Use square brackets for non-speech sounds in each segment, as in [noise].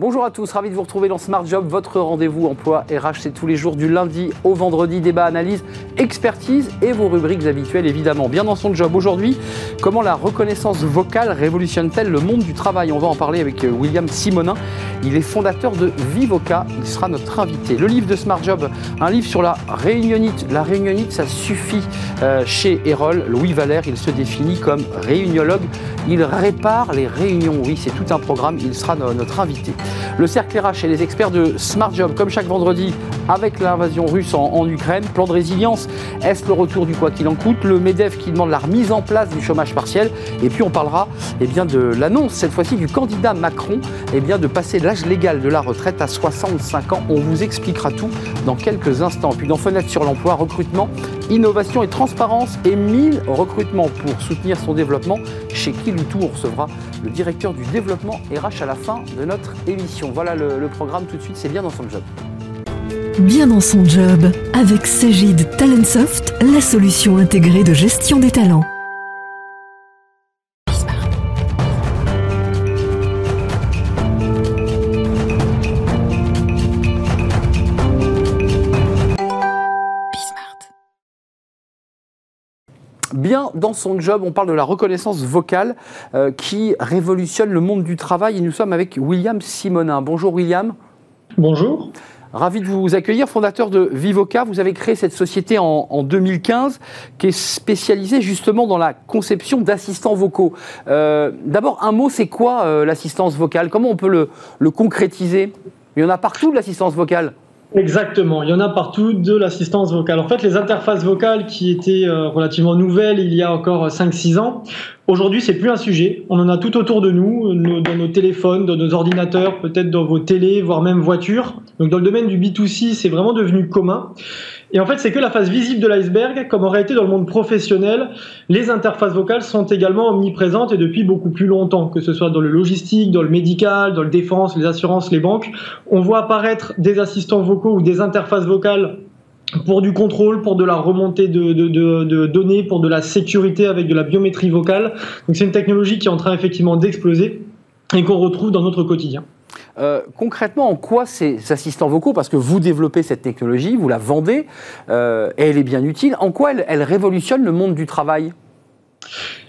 Bonjour à tous, ravi de vous retrouver dans Smart Job, votre rendez-vous emploi RH, c'est tous les jours du lundi au vendredi, débat, analyse, expertise et vos rubriques habituelles évidemment. Bien dans son job aujourd'hui, comment la reconnaissance vocale révolutionne-t-elle le monde du travail? On va en parler avec euh, William Simonin, il est fondateur de Vivoca, il sera notre invité. Le livre de Smart Job, un livre sur la réunionite. La réunionite, ça suffit euh, chez Erol. Louis Valère, il se définit comme réuniologue, il répare les réunions, oui c'est tout un programme, il sera notre invité. Le cercle RH et les experts de Smart Job, comme chaque vendredi, avec l'invasion russe en, Ukraine. Plan de résilience, est-ce le retour du quoi qu'il en coûte? Le MEDEF qui demande la remise en place du chômage partiel. Et puis on parlera eh bien, de l'annonce, cette fois-ci, du candidat Macron eh bien, de passer l'âge légal de la retraite à 65 ans. On vous expliquera tout dans quelques instants. Puis dans Fenêtre sur l'emploi, recrutement, innovation et transparence et 1000 recrutements pour soutenir son développement. Chez qui on recevra le directeur du développement RH à la fin de notre émission. Voilà le, programme tout de suite, c'est bien dans son job. Bien dans son job, avec Sagid Talentsoft, la solution intégrée de gestion des talents. Bien dans son job. On parle de la reconnaissance vocale euh, qui révolutionne le monde du travail. Et nous sommes avec William Simonin. Bonjour William. Bonjour. Ravi de vous accueillir, fondateur de Vivoca. Vous avez créé cette société en, 2015 qui est spécialisée justement dans la conception d'assistants vocaux. Euh, d'abord, un mot, c'est quoi euh, l'assistance vocale? Comment on peut le, le concrétiser? Il y en a partout de l'assistance vocale Exactement, il y en a partout de l'assistance vocale. En fait, les interfaces vocales qui étaient euh, relativement nouvelles il y a encore 5-6 ans, aujourd'hui c'est plus un sujet. On en a tout autour de nous, dans nos téléphones, dans nos ordinateurs, peut-être dans vos télés, voire même voitures. Donc dans le domaine du B2C, c'est vraiment devenu commun. Et en fait, c'est que la face visible de l'iceberg, comme aurait été dans le monde professionnel, les interfaces vocales sont également omniprésentes et depuis beaucoup plus longtemps, que ce soit dans le logistique, dans le médical, dans le défense, les assurances, les banques. On voit apparaître des assistants vocaux ou des interfaces vocales pour du contrôle, pour de la remontée de, de, données, pour de la sécurité avec de la biométrie vocale. Donc c'est une technologie qui est en train effectivement d'exploser et qu'on retrouve dans notre quotidien. Euh, concrètement, en quoi ces assistants vocaux, parce que vous développez cette technologie, vous la vendez, euh, et elle est bien utile, en quoi elle, révolutionne le monde du travail?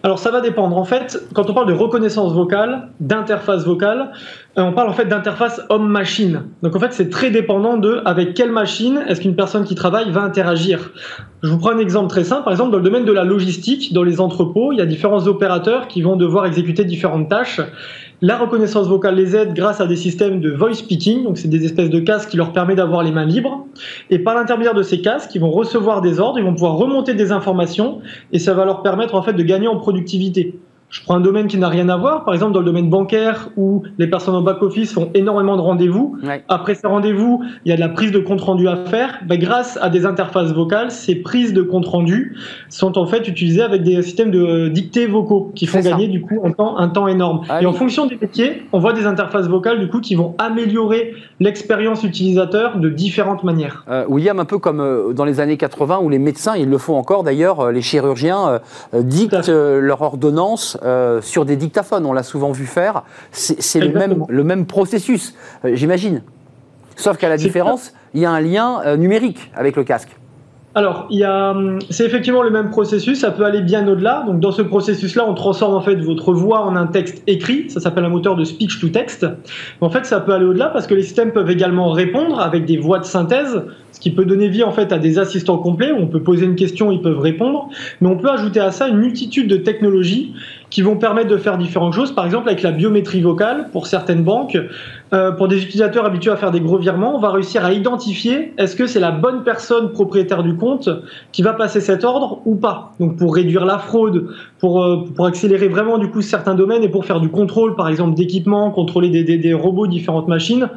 Alors ça va dépendre. En fait, quand on parle de reconnaissance vocale, d'interface vocale, euh, on parle en fait d'interface homme-machine. Donc en fait, c'est très dépendant de avec quelle machine est-ce qu'une personne qui travaille va interagir. Je vous prends un exemple très simple. Par exemple, dans le domaine de la logistique, dans les entrepôts, il y a différents opérateurs qui vont devoir exécuter différentes tâches. La reconnaissance vocale les aide grâce à des systèmes de voice speaking, donc c'est des espèces de casques qui leur permettent d'avoir les mains libres. Et par l'intermédiaire de ces casques, ils vont recevoir des ordres, ils vont pouvoir remonter des informations et ça va leur permettre en fait de gagner en productivité. Je prends un domaine qui n'a rien à voir, par exemple dans le domaine bancaire où les personnes en back-office font énormément de rendez-vous. Après ces rendez-vous, il y a de la prise de compte-rendu à faire. Ben, grâce à des interfaces vocales, ces prises de compte-rendu sont en fait utilisées avec des systèmes de dictées vocaux qui font gagner du coup un temps, un temps énorme. Ah Et en fonction des métiers, on voit des interfaces vocales du coup qui vont améliorer l'expérience utilisateur de différentes manières. Euh, William, un peu comme euh, dans les années 80 où les médecins, ils le font encore d'ailleurs, euh, les chirurgiens dictent leur ordonnance euh, sur des dictaphones. On l'a souvent vu faire. C'est le même, le même processus, euh, j'imagine. Sauf qu'à la différence, il y a un lien euh, numérique avec le casque. Alors, hum, c'est effectivement le même processus, ça peut aller bien au-delà. Donc, dans ce processus-là, on transforme en fait votre voix en un texte écrit. Ça s'appelle un moteur de speech to text. en fait, ça peut aller au-delà parce que les systèmes peuvent également répondre avec des voix de synthèse, ce qui peut donner vie en fait à des assistants complets où on peut poser une question, ils peuvent répondre. Mais on peut ajouter à ça une multitude de technologies qui vont permettre de faire différentes choses. Par exemple, avec la biométrie vocale, pour certaines banques, euh, pour des utilisateurs habitués à faire des gros virements, on va réussir à identifier est-ce que c'est la bonne personne propriétaire du compte qui va passer cet ordre ou pas. Donc pour réduire la fraude, pour, euh, pour accélérer vraiment du coup certains domaines et pour faire du contrôle, par exemple d'équipement, contrôler des, des, des, robots, différentes machines,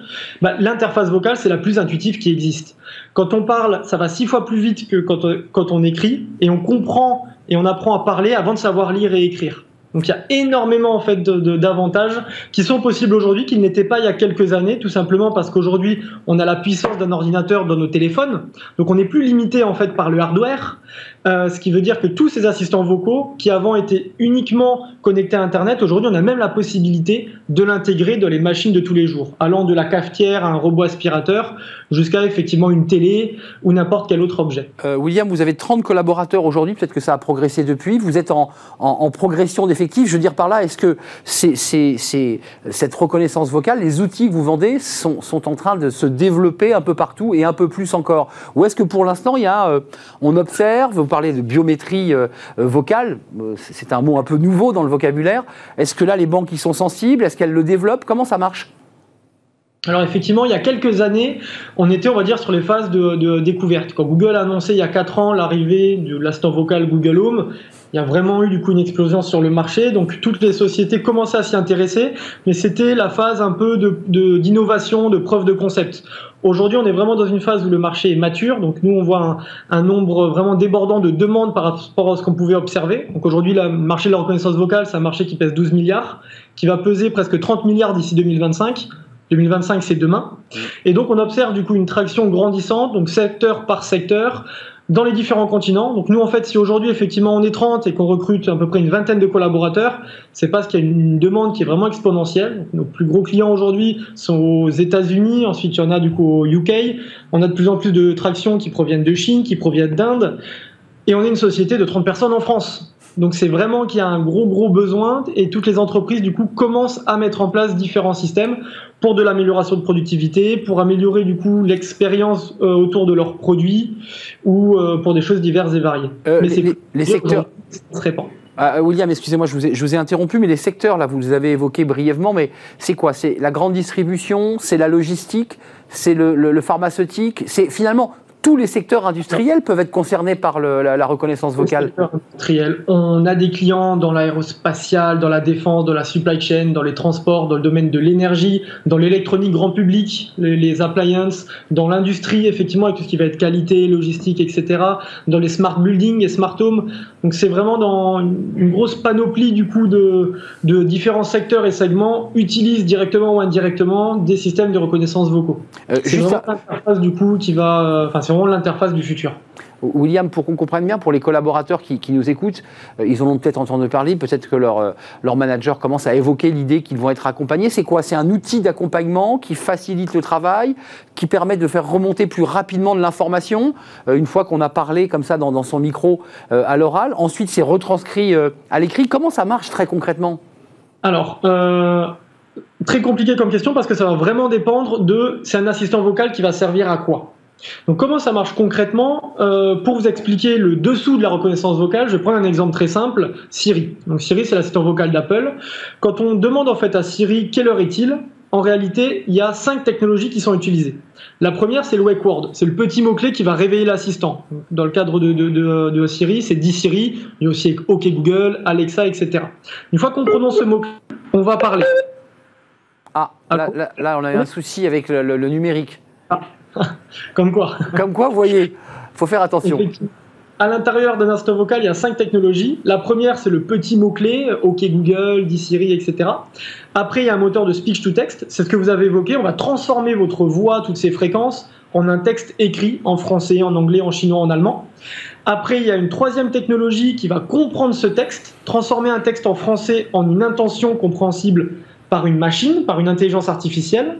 bah, l'interface vocale c'est la plus intuitive qui existe. Quand on parle, ça va six fois plus vite que quand, quand on écrit et on comprend et on apprend à parler avant de savoir lire et écrire. Donc il y a énormément en fait d'avantages qui sont possibles aujourd'hui qui n'étaient pas il y a quelques années, tout simplement parce qu'aujourd'hui on a la puissance d'un ordinateur dans nos téléphones, donc on n'est plus limité en fait par le hardware. Euh, ce qui veut dire que tous ces assistants vocaux qui avant étaient uniquement connectés à Internet, aujourd'hui on a même la possibilité de l'intégrer dans les machines de tous les jours, allant de la cafetière à un robot aspirateur jusqu'à effectivement une télé ou n'importe quel autre objet. Euh, William, vous avez 30 collaborateurs aujourd'hui, peut-être que ça a progressé depuis, vous êtes en, progression d'effectifs, je veux dire par là, est-ce que cette reconnaissance vocale, les outils que vous vendez sont, sont, en train de se développer un peu partout et un peu plus encore? Ou est-ce que pour l'instant, il y a, euh, on observe, de biométrie euh, euh, vocale, euh, c'est un mot un peu nouveau dans le vocabulaire. Est-ce que là, les banques y sont sensibles? Est-ce qu'elles le développent? Comment ça marche? Alors effectivement, il y a quelques années, on était, on va dire, sur les phases de, découverte. Quand Google a annoncé il y a 4 ans l'arrivée de l'assistant vocal Google Home, il y a vraiment eu du coup une explosion sur le marché. Donc toutes les sociétés commençaient à s'y intéresser, mais c'était la phase un peu d'innovation, de, de preuve de concept. Aujourd'hui, on est vraiment dans une phase où le marché est mature. Donc, nous, on voit un, nombre vraiment débordant de demandes par rapport à ce qu'on pouvait observer. Donc, aujourd'hui, le marché de la reconnaissance vocale, c'est un marché qui pèse 12 milliards, qui va peser presque 30 milliards d'ici 2025. 2025, c'est demain. Et donc, on observe du coup une traction grandissante, donc secteur par secteur dans les différents continents. Donc nous, en fait, si aujourd'hui, effectivement, on est 30 et qu'on recrute à peu près une vingtaine de collaborateurs, c'est parce qu'il y a une demande qui est vraiment exponentielle. nos plus gros clients aujourd'hui sont aux États-Unis, ensuite il y en a du coup au UK. On a de plus en plus de tractions qui proviennent de Chine, qui proviennent d'Inde. Et on est une société de 30 personnes en France. Donc c'est vraiment qu'il y a un gros gros besoin et toutes les entreprises du coup commencent à mettre en place différents systèmes pour de l'amélioration de productivité, pour améliorer du coup l'expérience euh, autour de leurs produits ou euh, pour des choses diverses et variées. Euh, mais les, les secteurs se répand. Ah, William, excusez-moi, je, je vous, ai, interrompu, mais les secteurs, là, vous les avez évoqués brièvement, mais c'est quoi? C'est la grande distribution, c'est la logistique, c'est le, le, pharmaceutique, c'est finalement tous les secteurs industriels peuvent être concernés par la, reconnaissance vocale On a des clients dans l'aérospatial, dans la défense, dans la supply chain, dans les transports, dans le domaine de l'énergie, dans l'électronique grand public, les, appliances, dans l'industrie, effectivement, avec tout ce qui va être qualité, logistique, etc., dans les smart buildings et smart homes. Donc c'est vraiment dans une grosse panoplie du coup de, de différents secteurs et segments utilisent directement ou indirectement des systèmes de reconnaissance vocaux. Euh, c'est vraiment l'interface du coup qui va, l'interface du futur. William, pour qu'on comprenne bien, pour les collaborateurs qui, nous écoutent, euh, ils en ont peut-être entendu parler, peut-être que leur, euh, leur manager commence à évoquer l'idée qu'ils vont être accompagnés. C'est quoi? C'est un outil d'accompagnement qui facilite le travail, qui permet de faire remonter plus rapidement de l'information, euh, une fois qu'on a parlé comme ça dans, son micro à l'oral. Ensuite, c'est retranscrit à l'écrit. Comment ça marche très concrètement? Alors, très compliqué comme question parce que ça va vraiment dépendre de c'est un assistant vocal qui va servir à quoi? Donc comment ça marche concrètement? Euh, Pour vous expliquer le dessous de la reconnaissance vocale, je vais prendre un exemple très simple, Siri. Donc Siri, c'est l'assistant vocal d'Apple. Quand on demande en fait à Siri quelle heure est-il, en réalité, il y a cinq technologies qui sont utilisées. La première, c'est le wake word. C'est le petit mot-clé qui va réveiller l'assistant. Dans le cadre de, de Siri, c'est dit Siri, il y a aussi OK Google, Alexa, etc. Une fois qu'on prononce ce mot-clé, on va parler. Ah, là, on a eu un souci avec le, numérique. Ah. [laughs] Comme quoi. Comme quoi, vous voyez, faut faire attention. À l'intérieur d'un instant vocal, il y a cinq technologies. La première, c'est le petit mot-clé, OK Google, dit Siri, etc. Après, il y a un moteur de speech to text. C'est ce que vous avez évoqué. On va transformer votre voix, toutes ces fréquences, en un texte écrit en français, en anglais, en chinois, en allemand. Après, il y a une troisième technologie qui va comprendre ce texte, transformer un texte en français en une intention compréhensible par une machine, par une intelligence artificielle.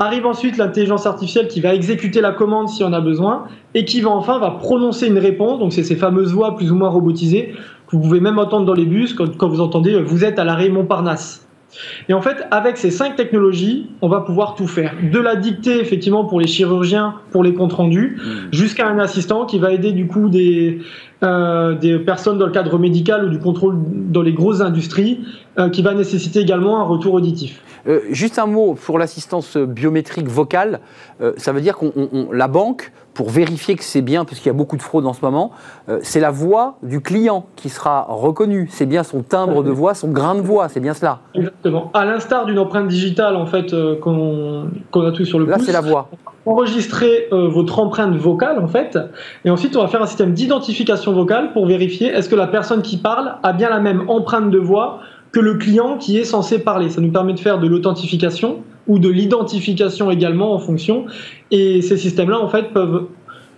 Arrive ensuite l'intelligence artificielle qui va exécuter la commande si on a besoin et qui va enfin va prononcer une réponse. Donc c'est ces fameuses voix plus ou moins robotisées que vous pouvez même entendre dans les bus quand, quand vous entendez vous êtes à l'arrêt Montparnasse. Et en fait, avec ces cinq technologies, on va pouvoir tout faire. De la dictée, effectivement, pour les chirurgiens, pour les comptes rendus, mmh. jusqu'à un assistant qui va aider du coup des, euh, des personnes dans le cadre médical ou du contrôle dans les grosses industries, euh, qui va nécessiter également un retour auditif. Euh, juste un mot pour l'assistance biométrique vocale. ça veut dire qu'on la banque pour vérifier que c'est bien, puisqu'il y a beaucoup de fraude en ce moment, euh, c'est la voix du client qui sera reconnue. C'est bien son timbre de voix, son grain de voix, c'est bien cela. Exactement. À l'instar d'une empreinte digitale, en fait, euh, qu'on a tout sur le Là, c'est la voix. Enregistrer euh, votre empreinte vocale, en fait, et ensuite, on va faire un système d'identification vocale pour vérifier est-ce que la personne qui parle a bien la même empreinte de voix que le client qui est censé parler. Ça nous permet de faire de l'authentification ou de l'identification également en fonction. Et ces systèmes-là, en fait, peuvent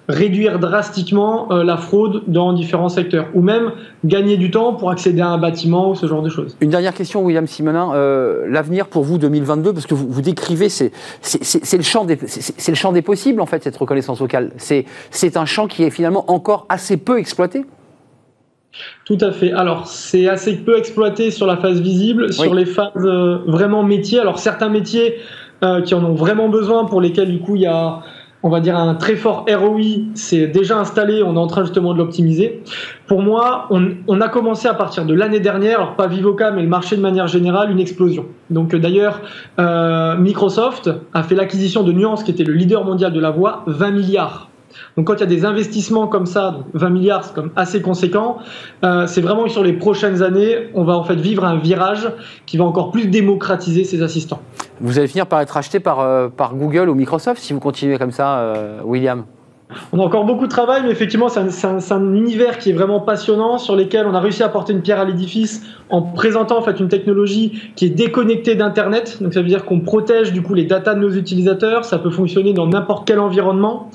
réduire drastiquement euh, la fraude dans différents secteurs, ou même gagner du temps pour accéder à un bâtiment ou ce genre de choses. Une dernière question, William Simonin. Euh, l'avenir pour vous 2022, parce que vous, vous décrivez, c'est le, le champ des possibles, en fait, cette reconnaissance vocale. C'est un champ qui est finalement encore assez peu exploité? Tout à fait. Alors, c'est assez peu exploité sur la phase visible, sur les phases euh, vraiment métiers. Alors, certains métiers qui en ont vraiment besoin, pour lesquels, du coup, il y a on va dire un très fort ROI, c'est déjà installé, on est en train justement de l'optimiser. Pour moi, on, a commencé à partir de l'année dernière, alors pas Vivoca, mais le marché de manière générale, une explosion. Donc euh, d'ailleurs, euh, Microsoft a fait l'acquisition de Nuance, qui était le leader mondial de la voix, 20 milliards donc quand il y a des investissements comme ça, 20 milliards, c'est comme assez conséquent, euh, c'est vraiment que sur les prochaines années, on va en fait vivre un virage qui va encore plus démocratiser ces assistants. Vous allez finir par être acheté par, euh, Google ou Microsoft si vous continuez comme ça, euh, William? On a encore beaucoup de travail, mais effectivement, c'est un, univers qui est vraiment passionnant, sur lequel on a réussi à apporter une pierre à l'édifice en présentant en fait une technologie qui est déconnectée d'Internet. Donc ça veut dire qu'on protège du coup les datas de nos utilisateurs. Ça peut fonctionner dans n'importe quel environnement,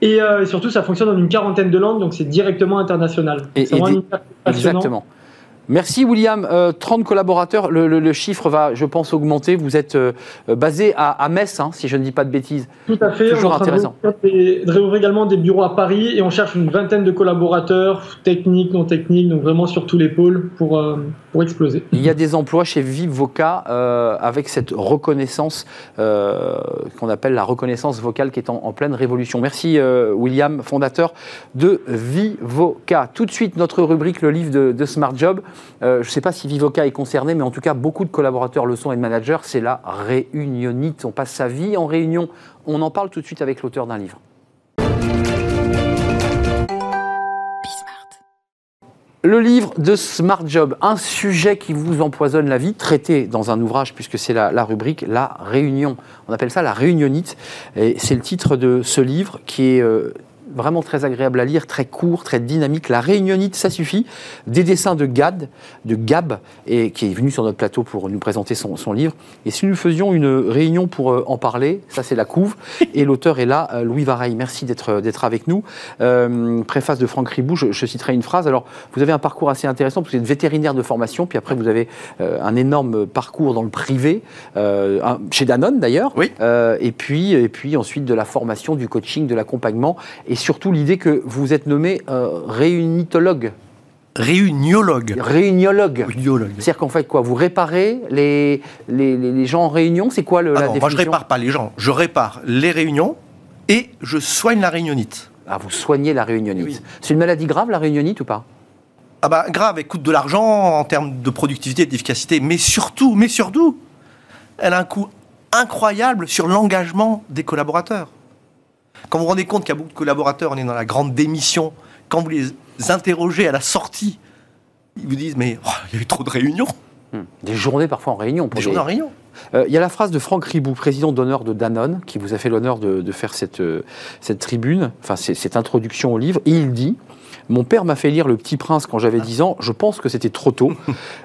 et, euh, surtout ça fonctionne dans une quarantaine de langues, donc c'est directement international. Et, exactement. Merci William. 30 euh, collaborateurs, le, chiffre va, je pense, augmenter. Vous êtes euh, basé à, Metz, hein, si je ne dis pas de bêtises. Tout à fait. Toujours intéressant. De réouvrir également des bureaux à Paris et on cherche une vingtaine de collaborateurs, techniques, non techniques, donc vraiment sur tous les pôles pour, euh, pour exploser. Il y a des emplois chez Vivoca avec cette reconnaissance qu'on appelle la reconnaissance vocale qui est en, pleine révolution. Merci William, fondateur de Vivoca. Tout de suite, notre rubrique, le livre de, de Smart Job. Euh, je ne sais pas si Vivoca est concerné, mais en tout cas, beaucoup de collaborateurs le sont et de managers. C'est la réunionite. On passe sa vie en réunion. On en parle tout de suite avec l'auteur d'un livre. Le livre de Smart Job, un sujet qui vous empoisonne la vie, traité dans un ouvrage, puisque c'est la, la, rubrique La Réunion. On appelle ça la réunionite. Et c'est le titre de ce livre qui est euh, vraiment très agréable à lire, très court, très dynamique. La réunionite, ça suffit. Des dessins de Gad, de Gab, et, qui est venu sur notre plateau pour nous présenter son, livre. Et si nous faisions une réunion pour euh, en parler, ça c'est la couve. Et l'auteur est là, euh, Louis Vareille. Merci d'être euh, d'être avec nous. préface de Franck Ribou, je, citerai une phrase. Alors, vous avez un parcours assez intéressant, parce que vous êtes vétérinaire de formation, puis après vous avez un énorme parcours dans le privé, chez Danone d'ailleurs. Oui. et, puis, et puis ensuite de la formation, du coaching, de l'accompagnement. Et surtout l'idée que vous êtes nommé euh, réunitologue. Réuniologue. Réuniologue. C'est-à-dire qu'en fait, quoi Vous réparez les, les, gens en réunion C'est quoi le, ah la non, Moi, je répare pas les gens. Je répare les réunions et je soigne la réunionite. Ah, vous soignez la réunionite. C'est une maladie grave, la réunionite, ou pas? Ah bah, grave, elle coûte de l'argent en termes de productivité et d'efficacité. Mais surtout, mais surtout, elle a un coût incroyable sur l'engagement des collaborateurs. Quand vous vous rendez compte qu'il y a beaucoup de collaborateurs, on est dans la grande démission, quand vous les interrogez à la sortie, ils vous disent Mais oh, il y a eu trop de réunions. Hmm. Des journées parfois en réunion. Des journées en réunion. Euh, il y a la phrase de Franck Ribou, président d'honneur de Danone, qui vous a fait l'honneur de, faire cette, euh, cette tribune, enfin cette introduction au livre. Et il dit mon père m'a fait lire Le Petit Prince quand j'avais 10 ans. Je pense que c'était trop tôt.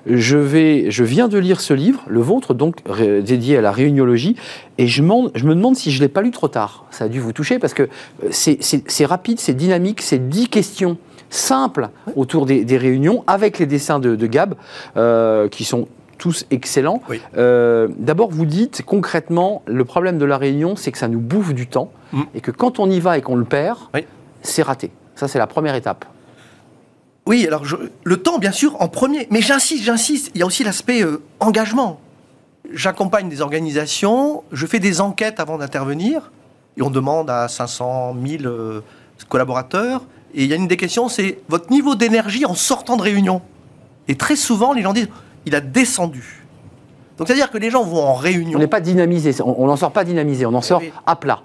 je, vais, je viens de lire ce livre, le vôtre, donc dédié à la réuniologie, et je, je me demande si je ne l'ai pas lu trop tard. Ça a dû vous toucher parce que euh, c'est rapide, c'est dynamique, c'est 10 questions simples autour des, réunions avec les dessins de, Gab euh, qui sont tous excellents. Euh, d'abord, vous dites concrètement, le problème de la réunion, c'est que ça nous bouffe du temps mm. et que quand on y va et qu'on le perd, c'est raté. Ça, c'est la première étape. Oui, alors le temps, bien sûr, en premier. Mais j'insiste, j'insiste, il y a aussi l'aspect euh, engagement. J'accompagne des organisations, je fais des enquêtes avant d'intervenir, et on demande à 500, 1000 euh, collaborateurs. Et il y a une des questions, c'est votre niveau d'énergie en sortant de réunion. Et très souvent, les gens disent, il a descendu. Donc c'est-à-dire que les gens vont en réunion. On n'est pas dynamisé, on n'en sort pas dynamisé, on en sort à plat.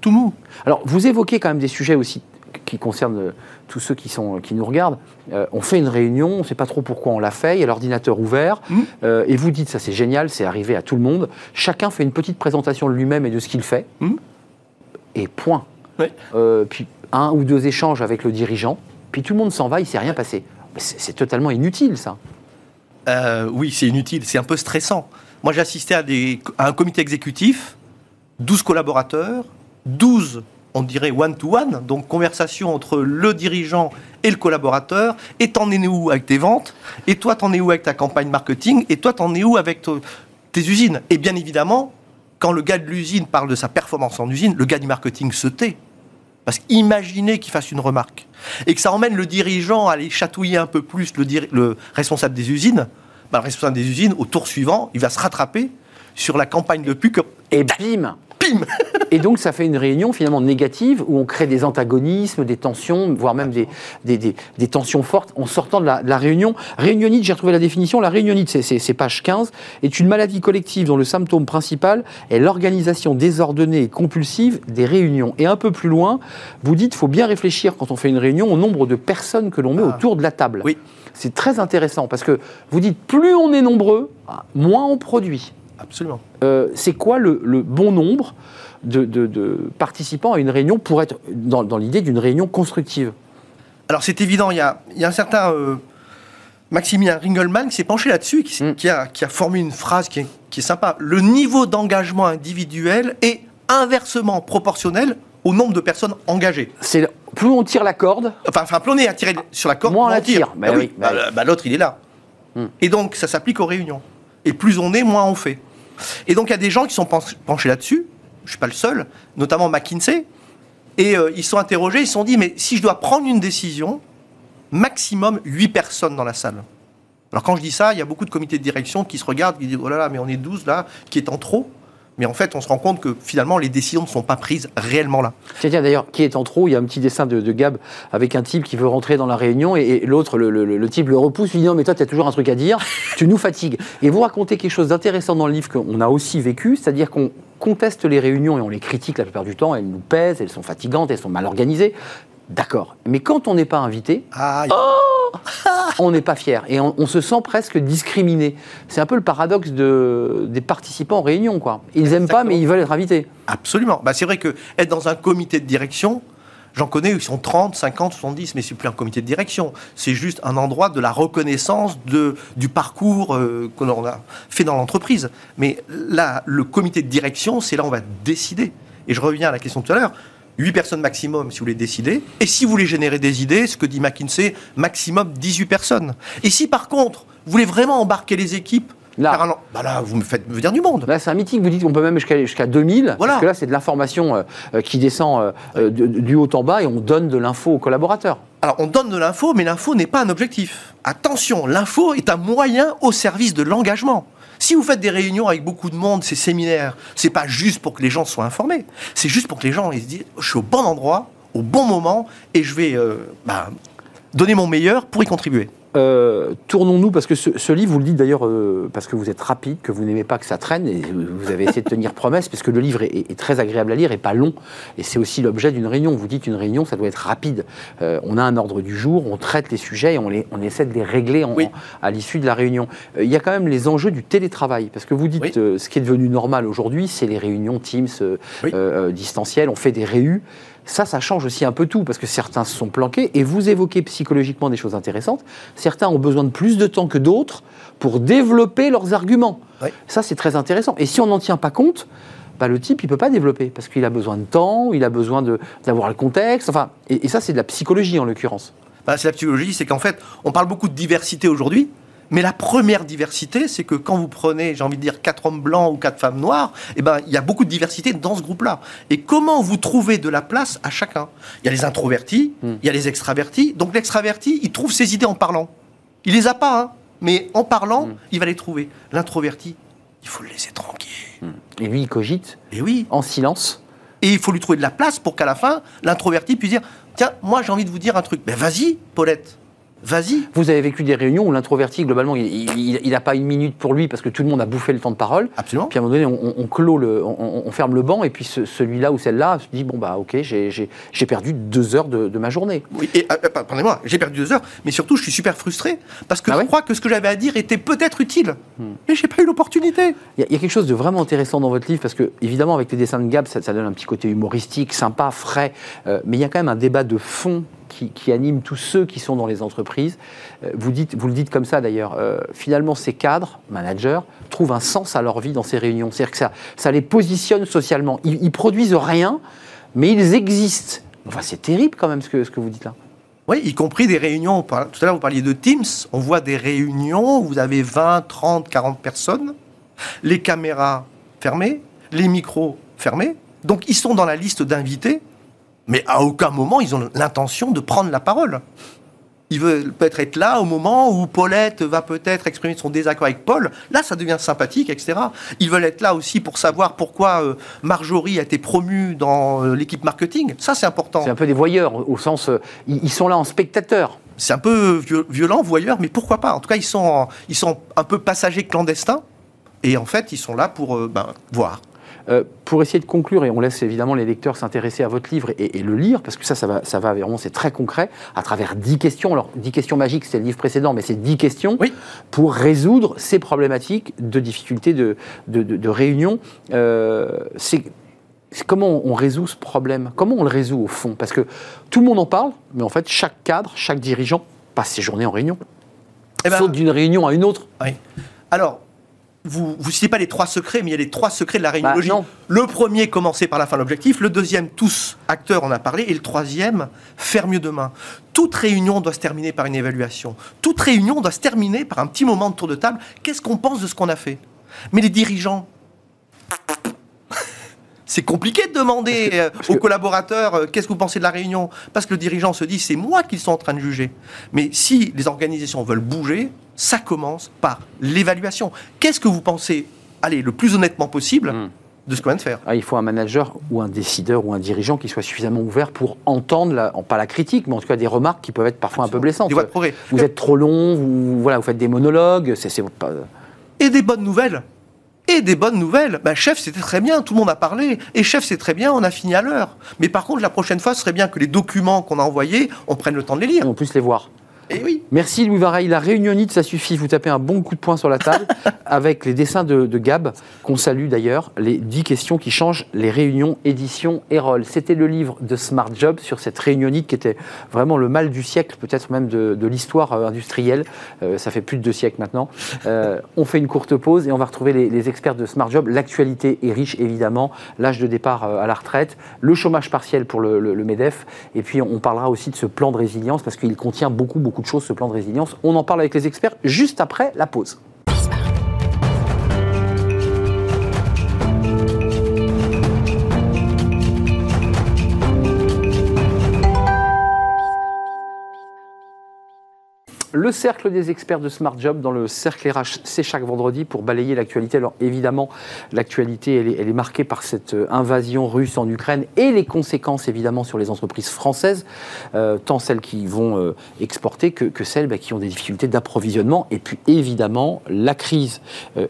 Tout mou. Alors vous évoquez quand même des sujets aussi qui concerne euh, tous ceux qui, sont, qui nous regardent, euh, on fait une réunion, on ne sait pas trop pourquoi on l'a fait, il y a l'ordinateur ouvert, mmh. euh, et vous dites, ça c'est génial, c'est arrivé à tout le monde, chacun fait une petite présentation de lui-même et de ce qu'il fait, mmh. et point. puis un ou deux échanges avec le dirigeant, puis tout le monde s'en va, il ne s'est rien passé. C'est totalement inutile ça. oui, c'est inutile, c'est un peu stressant. Moi j'ai assisté à, des, à un comité exécutif, 12 collaborateurs, 12 on dirait one-to-one, donc conversation entre le dirigeant et le collaborateur, et t'en es où avec tes ventes, et toi t'en es où avec ta campagne marketing, et toi t'en es où avec tes usines. Et bien évidemment, quand le gars de l'usine parle de sa performance en usine, le gars du marketing se tait. Parce qu'imaginez qu'il fasse une remarque et que ça emmène le dirigeant à aller chatouiller un peu plus le, le responsable des usines. Bah, le responsable des usines, au tour suivant, il va se rattraper sur la campagne de pub. Et bim [laughs] Et donc, ça fait une réunion finalement négative où on crée des antagonismes, des tensions, voire même des, des, tensions fortes en sortant de la, réunion. Réunionite, j'ai retrouvé la définition. La réunionite, c'est page 15, est une maladie collective dont le symptôme principal est l'organisation désordonnée et compulsive des réunions. Et un peu plus loin, vous dites qu'il faut bien réfléchir quand on fait une réunion au nombre de personnes que l'on met ah. autour de la table. Oui. C'est très intéressant parce que vous dites plus on est nombreux, moins on produit. Absolument. Euh, c'est quoi le, bon nombre de, participants à une réunion pour être dans, l'idée d'une réunion constructive? Alors c'est évident, il y a, un certain euh, Maximilien Ringelmann qui s'est penché là-dessus, qui, hmm. qui, a, formé une phrase qui est, sympa. Le niveau d'engagement individuel est inversement proportionnel au nombre de personnes engagées. C'est plus on tire la corde. Enfin, plus on est à tirer sur la corde, moins on la tire. Bah bah bah bah, l'autre, il est là. Hmm. Et donc, ça s'applique aux réunions. Et plus on est, moins on fait. Et donc il y a des gens qui sont penchés là-dessus, je ne suis pas le seul, notamment McKinsey, et euh, ils sont interrogés, ils se sont dit, mais si je dois prendre une décision, maximum 8 personnes dans la salle. Alors quand je dis ça, il y a beaucoup de comités de direction qui se regardent, qui disent, oh là là, mais on est 12 là, qui est en trop. Mais en fait, on se rend compte que finalement, les décisions ne sont pas prises réellement là. Tiens, tiens d'ailleurs, qui est en trop Il y a un petit dessin de, Gab avec un type qui veut rentrer dans la réunion et, l'autre, le, type le repousse, lui dit non, mais toi, tu as toujours un truc à dire, [laughs] tu nous fatigues. Et vous racontez quelque chose d'intéressant dans le livre qu'on a aussi vécu, c'est-à-dire qu'on conteste les réunions et on les critique la plupart du temps, elles nous pèsent, elles sont fatigantes, elles sont mal organisées. D'accord. Mais quand on n'est pas invité, oh on n'est pas fier et on, se sent presque discriminé. C'est un peu le paradoxe de, des participants en réunion. Quoi. Ils n'aiment pas, mais ils veulent être invités. Absolument. Bah, c'est vrai que être dans un comité de direction, J'en connais, ils sont 30, 50, 70, mais c'est plus un comité de direction. C'est juste un endroit de la reconnaissance de, du parcours euh, qu'on a fait dans l'entreprise. Mais là, le comité de direction, c'est là où on va décider. Et je reviens à la question de tout à l'heure. 8 personnes maximum si vous voulez décider. Et si vous voulez générer des idées, ce que dit McKinsey, maximum 18 personnes. Et si par contre, vous voulez vraiment embarquer les équipes, Là, bah là, vous me faites venir du monde. Là, c'est un meeting, vous dites qu'on peut même jusqu'à jusqu'à 2000. Voilà. Parce que là, c'est de l'information euh, euh, qui descend euh, du haut en bas et on donne de l'info aux collaborateurs. Alors, on donne de l'info, mais l'info n'est pas un objectif. Attention, l'info est un moyen au service de l'engagement. Si vous faites des réunions avec beaucoup de monde, ces séminaires, c'est pas juste pour que les gens soient informés. C'est juste pour que les gens ils se disent je suis au bon endroit, au bon moment, et je vais euh, bah, donner mon meilleur pour y contribuer. Euh, tournons-nous, parce que ce, livre, vous le dites d'ailleurs euh, parce que vous êtes rapide, que vous n'aimez pas que ça traîne, et vous avez essayé de tenir promesse, parce que le livre est, très agréable à lire et pas long. Et c'est aussi l'objet d'une réunion. Vous dites une réunion, ça doit être rapide. Euh, on a un ordre du jour, on traite les sujets et on, les, on essaie de les régler à l'issue de la réunion. il y a quand même les enjeux du télétravail, parce que vous dites ce qui est devenu normal aujourd'hui, c'est les réunions Teams distancielles, on fait des réus. Ça, ça change aussi un peu tout, parce que certains se sont planqués, et vous évoquez psychologiquement des choses intéressantes. Certains ont besoin de plus de temps que d'autres pour développer leurs arguments. Ça, c'est très intéressant. Et si on n'en tient pas compte, bah, le type, il ne peut pas développer, parce qu'il a besoin de temps, il a besoin d'avoir le contexte. Enfin, et, ça, c'est de la psychologie, en l'occurrence. Bah, c'est la psychologie, c'est qu'en fait, on parle beaucoup de diversité aujourd'hui, mais la première diversité, c'est que quand vous prenez, j'ai envie de dire, quatre hommes blancs ou quatre femmes noires, eh ben, il y a beaucoup de diversité dans ce groupe-là. Et comment vous trouvez de la place à chacun? Il y a les introvertis, hmm. il y a les extravertis. Donc l'extraverti, il trouve ses idées en parlant. Il les a pas, hein, mais en parlant, hmm. il va les trouver. L'introverti, il faut le laisser tranquille. Hmm. Et lui, il cogite. Et oui. En silence. Et il faut lui trouver de la place pour qu'à la fin, l'introverti puisse dire Tiens, moi j'ai envie de vous dire un truc. Ben vas-y, Paulette. Vas-y. Vous avez vécu des réunions où l'introverti, globalement, il n'a pas une minute pour lui parce que tout le monde a bouffé le temps de parole. Absolument. Puis à un moment donné, on, clôt le, on, ferme le banc et puis celui-là ou celle-là se dit bon bah ok, j'ai perdu deux heures de, ma journée. Oui. Et euh, euh, pardonnez-moi, j'ai perdu deux heures, mais surtout je suis super frustré parce que ah je crois que ce que j'avais à dire était peut-être utile, hmm. mais j'ai pas eu l'opportunité. Il y, a quelque chose de vraiment intéressant dans votre livre parce que évidemment avec les dessins de Gab, ça, donne un petit côté humoristique, sympa, frais, euh, mais il y a quand même un débat de fond qui, anime tous ceux qui sont dans les entreprises. Euh, vous, dites, vous le dites comme ça d'ailleurs, euh, finalement ces cadres, managers, trouvent un sens à leur vie dans ces réunions. C'est-à-dire que ça, ça les positionne socialement. Ils, ils produisent rien, mais ils existent. Enfin, c'est terrible quand même ce que, ce que vous dites là. Oui, y compris des réunions. Tout à l'heure, vous parliez de Teams. On voit des réunions où vous avez 20, 30, 40 personnes, les caméras fermées, les micros fermés. Donc, ils sont dans la liste d'invités, mais à aucun moment, ils ont l'intention de prendre la parole. Ils veulent peut-être être là au moment où Paulette va peut-être exprimer son désaccord avec Paul. Là, ça devient sympathique, etc. Ils veulent être là aussi pour savoir pourquoi euh, Marjorie a été promue dans euh, l'équipe marketing. Ça, c'est important. C'est un peu des voyeurs, au sens, euh, ils sont là en spectateurs. C'est un peu violent, voyeur, mais pourquoi pas? En tout cas, ils sont, ils sont un peu passagers clandestins. Et en fait, ils sont là pour ben, voir. Euh, pour essayer de conclure, et on laisse évidemment les lecteurs s'intéresser à votre livre et, le lire, parce que ça, ça va, ça va vraiment, c'est très concret, à travers 10 questions. Alors, 10 questions magiques, c'est le livre précédent, mais c'est 10 questions pour résoudre ces problématiques de difficultés de, de, réunion. Euh, c'est comment on résout ce problème? Comment on le résout au fond? Parce que tout le monde en parle, mais en fait, chaque cadre, chaque dirigeant passe ses journées en réunion. Eh ben, Saute d'une réunion à une autre. Oui. Alors, vous ne citez pas les trois secrets, mais il y a les trois secrets de la réuniologie. Bah, le premier, commencer par la fin de l'objectif. Le deuxième, tous acteurs, on a parlé. Et le troisième, faire mieux demain. Toute réunion doit se terminer par une évaluation. Toute réunion doit se terminer par un petit moment de tour de table. Qu'est-ce qu'on pense de ce qu'on a fait? Mais les dirigeants, c'est compliqué de demander euh, aux collaborateurs euh, qu'est-ce que vous pensez de la réunion, parce que le dirigeant se dit c'est moi qu'ils sont en train de juger. Mais si les organisations veulent bouger, ça commence par l'évaluation. Qu'est-ce que vous pensez, allez, le plus honnêtement possible hmm. de ce qu'on vient de faire? Ah, Il faut un manager ou un décideur ou un dirigeant qui soit suffisamment ouvert pour entendre, la, pas la critique, mais en tout cas des remarques qui peuvent être parfois un peu blessantes. Vous êtes trop long, vous, voilà, vous faites des monologues, c'est pas... Et des bonnes nouvelles et des bonnes nouvelles. Ben, chef, c'était très bien, tout le monde a parlé. Et chef, c'est très bien, on a fini à l'heure. Mais par contre, la prochaine fois, ce serait bien que les documents qu'on a envoyés, on prenne le temps de les lire. On puisse les voir. Eh oui. Merci Louis Vareille. La réunionite, ça suffit. Vous tapez un bon coup de poing sur la table [laughs] avec les dessins de, Gab, qu'on salue d'ailleurs, les 10 questions qui changent les réunions, édition et rôle. C'était le livre de Smart Job sur cette réunionite qui était vraiment le mal du siècle, peut-être même de, l'histoire euh, industrielle. Euh, ça fait plus de deux siècles maintenant. Euh, on fait une courte pause et on va retrouver les, experts de Smart Job. L'actualité est riche, évidemment. L'âge de départ à la retraite, le chômage partiel pour le, le MEDEF. Et puis on parlera aussi de ce plan de résilience parce qu'il contient beaucoup, beaucoup de choses, ce plan de résilience. On en parle avec les experts juste après la pause. Le cercle des experts de Smart Job dans le cercle RH, c'est chaque vendredi pour balayer l'actualité. Alors évidemment, l'actualité, elle, est marquée par cette euh, invasion russe en Ukraine et les conséquences évidemment sur les entreprises françaises, euh, tant celles qui vont euh, exporter que, celles bah, qui ont des difficultés d'approvisionnement. Et puis évidemment, la crise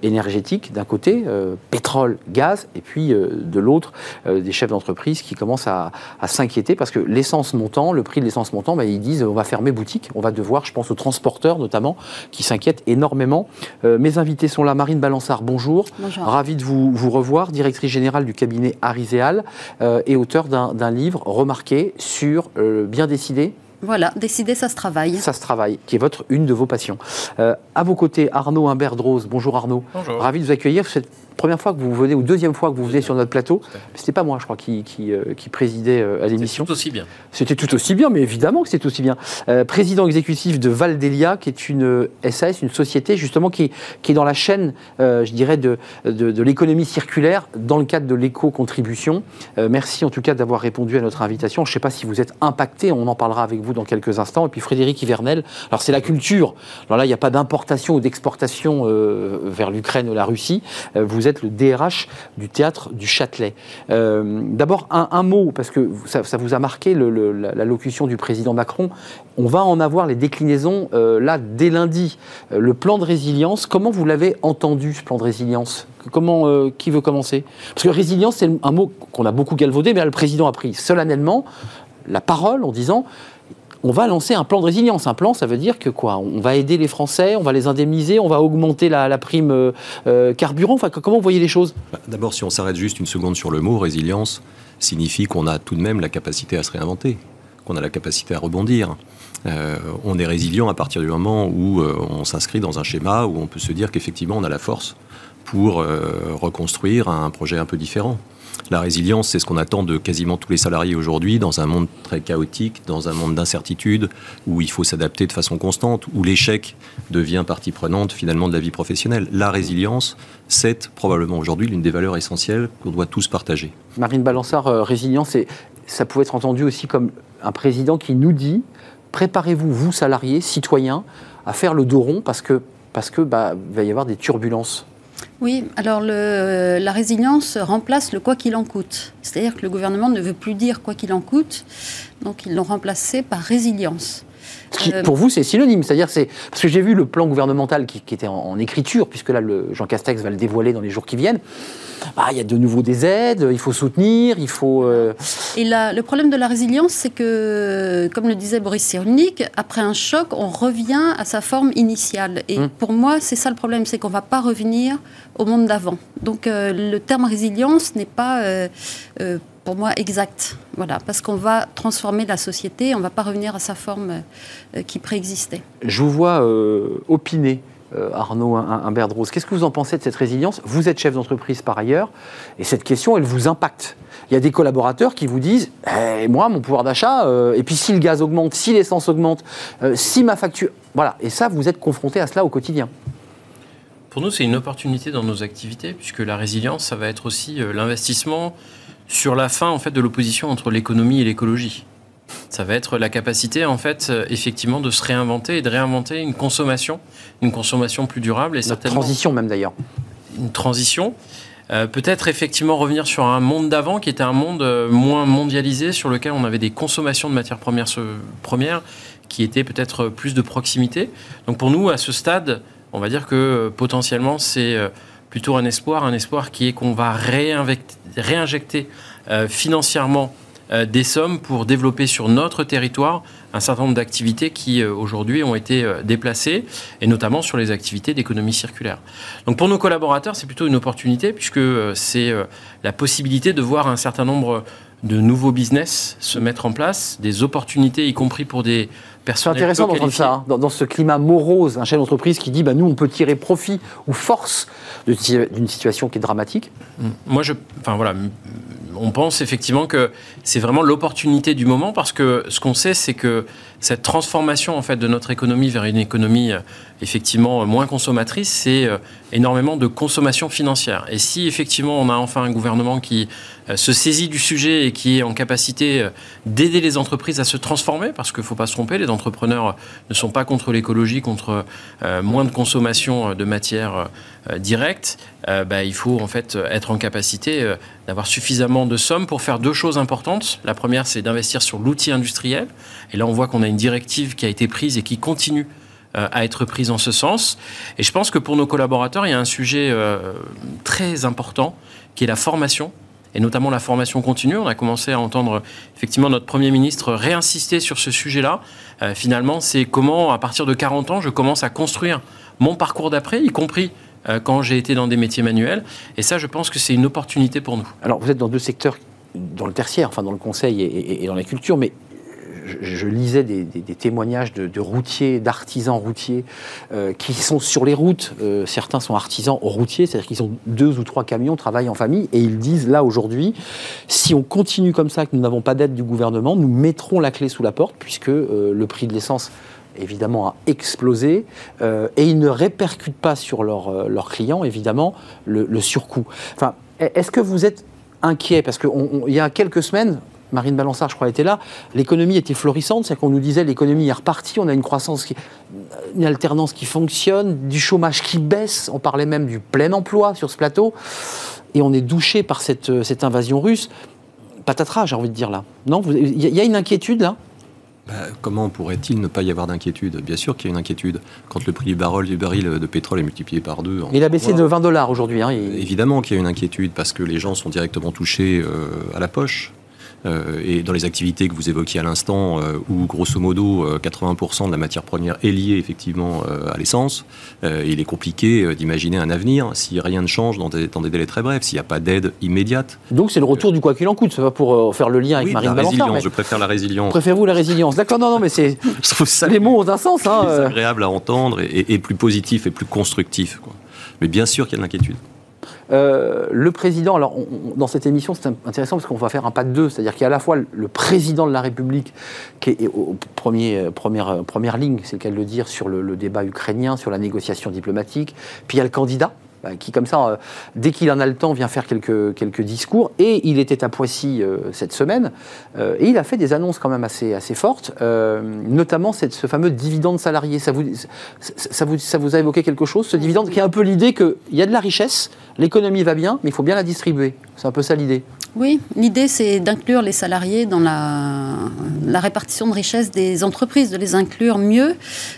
énergétique d'un côté, pétrole, gaz, et puis de l'autre, des chefs d'entreprise qui commencent à, s'inquiéter parce que l'essence montant, le prix de l'essence montant, bah, ils disent on va fermer boutique, on va devoir, je pense, au transporteurs notamment, qui s'inquiètent énormément. Euh, mes invités sont là. Marine Balançard, bonjour. Bonjour. Ravi de vous, vous revoir, directrice générale du cabinet Ariséal euh, et auteur d'un livre remarqué sur euh, Bien décidé, voilà, décider, ça se travaille. Ça se travaille, qui est votre une de vos passions. à vos côtés, Arnaud Humbert-Drose. Bonjour Arnaud. Bonjour. Ravi de vous accueillir première fois que vous venez, ou deuxième fois que vous venez sur notre plateau. C'était pas moi, je crois, qui, qui, euh, présidait euh, à l'émission. C'était tout aussi bien. C'était tout aussi bien, mais évidemment que c'était aussi bien. Euh, président exécutif de Valdelia, qui est une SAS, une société justement qui, qui est dans la chaîne, je dirais, de, de, l'économie circulaire dans le cadre de l'éco-contribution. merci en tout cas d'avoir répondu à notre invitation. Je ne sais pas si vous êtes impacté, on en parlera avec vous dans quelques instants. Et puis Frédéric Hivernel, alors c'est la culture. Alors là, il n'y a pas d'importation ou d'exportation vers l'Ukraine ou la Russie. vous le DRH du théâtre du Châtelet. Euh, d'abord, un, mot, parce que ça, vous a marqué la, locution du président Macron. On va en avoir les déclinaisons euh, là dès lundi. Euh, le plan de résilience, comment vous l'avez entendu, ce plan de résilience? Comment, qui veut commencer? Parce que résilience, c'est un mot qu'on a beaucoup galvaudé, mais le président a pris solennellement la parole en disant on va lancer un plan de résilience. Un plan, ça veut dire que quoi? On va aider les Français, on va les indemniser, on va augmenter la, prime euh, euh, carburant? Enfin, comment vous voyez les choses? Bah, D'abord, si on s'arrête juste une seconde sur le mot, résilience signifie qu'on a tout de même la capacité à se réinventer, qu'on a la capacité à rebondir. Euh, on est résilient à partir du moment où on s'inscrit dans un schéma où on peut se dire qu'effectivement on a la force pour reconstruire un projet un peu différent. La résilience, c'est ce qu'on attend de quasiment tous les salariés aujourd'hui dans un monde très chaotique, dans un monde d'incertitude, où il faut s'adapter de façon constante, où l'échec devient partie prenante finalement de la vie professionnelle. La résilience, c'est probablement aujourd'hui l'une des valeurs essentielles qu'on doit tous partager. Marine Balançard, euh, résilience, ça pouvait être entendu aussi comme un président qui nous dit préparez-vous, vous salariés, citoyens, à faire le dos rond parce que parce bah, va y avoir des turbulences. Oui, alors la résilience remplace le quoi qu'il en coûte. C'est-à-dire que le gouvernement ne veut plus dire quoi qu'il en coûte, donc ils l'ont remplacé par résilience. Qui, euh, pour vous, c'est synonyme. C'est-à-dire, c'est parce que j'ai vu le plan gouvernemental qui, était en, écriture, puisque là, le, Jean Castex va le dévoiler dans les jours qui viennent. Bah, il y a de nouveau des aides, il faut soutenir, il faut. Euh, Et le problème de la résilience, c'est que, comme le disait Boris Cyrulnik, après un choc, on revient à sa forme initiale. Et hum. pour moi, c'est ça le problème, c'est qu'on ne va pas revenir au monde d'avant. Donc euh, le terme résilience n'est pas pour moi exact. Voilà, parce qu'on va transformer la société, on ne va pas revenir à sa forme euh, qui préexistait. Je vous vois euh, opiner. Euh, Arnaud Imberdrose, qu'est-ce que vous en pensez de cette résilience? Vous êtes chef d'entreprise par ailleurs, et cette question, elle vous impacte. Il y a des collaborateurs qui vous disent eh, Moi, mon pouvoir d'achat, et puis si le gaz augmente, si l'essence augmente, si ma facture. Voilà, et ça, vous êtes confronté à cela au quotidien. Pour nous, c'est une opportunité dans nos activités, puisque la résilience, ça va être aussi l'investissement sur la fin en fait de l'opposition entre l'économie et l'écologie. Ça va être la capacité en fait euh, effectivement de se réinventer et de réinventer une consommation, une consommation plus durable et certainement une transition même d'ailleurs. Une transition. Euh, peut-être effectivement revenir sur un monde d'avant qui était un monde euh, moins mondialisé sur lequel on avait des consommations de matières premières, premières qui étaient peut-être plus de proximité. Donc pour nous à ce stade, on va dire que potentiellement c'est plutôt un espoir, un espoir qui est qu'on va réinjecter euh, financièrement euh, des sommes pour développer sur notre territoire un certain nombre d'activités qui euh, aujourd'hui ont été déplacées, et notamment sur les activités d'économie circulaire. Donc pour nos collaborateurs, c'est plutôt une opportunité, puisque c'est la possibilité de voir un certain nombre de nouveaux business se mettre en place, des opportunités, y compris pour des. C'est intéressant d'entendre ça, hein, dans, ce climat morose, un chef d'entreprise qui dit bah, nous, on peut tirer profit ou force d'une situation qui est dramatique. Moi, je, enfin voilà, on pense effectivement que c'est vraiment l'opportunité du moment parce que ce qu'on sait, c'est que cette transformation en fait de notre économie vers une économie euh, effectivement moins consommatrice, c'est euh, énormément de consommation financière. Et si effectivement on a enfin un gouvernement qui euh, se saisit du sujet et qui est en capacité d'aider les entreprises à se transformer, parce qu'il ne faut pas se tromper, les entrepreneurs ne sont pas contre l'écologie, contre moins de consommation de matières directes, bah, il faut en fait être en capacité d'avoir suffisamment de sommes pour faire deux choses importantes. La première, c'est d'investir sur l'outil industriel. Et là, on voit qu'on a une directive qui a été prise et qui continue euh, à être prise en ce sens. Et je pense que pour nos collaborateurs, il y a un sujet euh, très important qui est la formation et notamment la formation continue. On a commencé à entendre effectivement notre Premier ministre réinsister sur ce sujet-là. Euh, finalement, c'est comment, à partir de 40 ans, je commence à construire mon parcours d'après, y compris quand j'ai été dans des métiers manuels. Et ça, je pense que c'est une opportunité pour nous. Alors, vous êtes dans deux secteurs, dans le tertiaire, enfin dans le conseil et dans la culture, mais je, lisais des, témoignages de, routiers, d'artisans routiers euh, qui sont sur les routes. Euh, certains sont artisans routiers, c'est-à-dire qu'ils ont deux ou trois camions, travaillent en famille, et ils disent là aujourd'hui, si on continue comme ça, que nous n'avons pas d'aide du gouvernement, nous mettrons la clé sous la porte, puisque euh, le prix de l'essence évidemment a explosé et ils ne répercutent pas sur leurs clients évidemment le, surcoût. Enfin, est-ce que vous êtes inquiet? Parce qu'il y a quelques semaines, Marine Balançard, je crois, était là, l'économie était florissante, c'est qu'on nous disait l'économie est repartie, on a une croissance, une alternance qui fonctionne, du chômage qui baisse, on parlait même du plein emploi sur ce plateau, et on est douché par cette, cette invasion russe. Patatras, j'ai envie de dire là. Non, il y a une inquiétude là? Bah, comment pourrait-il ne pas y avoir d'inquiétude? Bien sûr qu'il y a une inquiétude. Quand le prix du baril, du baril de pétrole est multiplié par deux. Il a baissé de 20 dollars aujourd'hui. Hein, Évidemment qu'il y a une inquiétude parce que les gens sont directement touchés euh, à la poche. Euh, et dans les activités que vous évoquiez à l'instant, euh, où grosso modo 80% euh, de la matière première est liée effectivement à l'essence, il est compliqué d'imaginer un avenir si rien ne change dans des, délais très brefs, s'il n'y a pas d'aide immédiate. Donc c'est le retour du quoi qu'il en coûte, ça va pour faire le lien avec Marine la résilience, je préfère la résilience. Préférez-vous la résilience D'accord, non, non, mais c'est. [laughs] les mots ont un sens. Hein, agréable à entendre et, plus positif et plus constructif. Mais bien sûr qu'il y a de l'inquiétude. Euh, le président, alors dans cette émission, c'est intéressant parce qu'on va faire un pas de deux, c'est-à-dire qu'il y a à la fois le président de la République qui est au premier, euh, première, euh, première ligne, c'est le cas de le dire, sur le, débat ukrainien, sur la négociation diplomatique, puis il y a le candidat qui comme ça, euh, dès qu'il en a le temps, vient faire quelques, quelques discours. Et il était à Poissy euh, cette semaine, euh, et il a fait des annonces quand même assez, assez fortes, notamment cette, ce fameux dividende salarié. Ça vous, ça, vous, ça vous a évoqué quelque chose, ce dividende, qui est un peu l'idée qu'il y a de la richesse, l'économie va bien, mais il faut bien la distribuer. C'est un peu ça l'idée. Oui, l'idée c'est d'inclure les salariés dans la, répartition de richesse des entreprises, de les inclure mieux.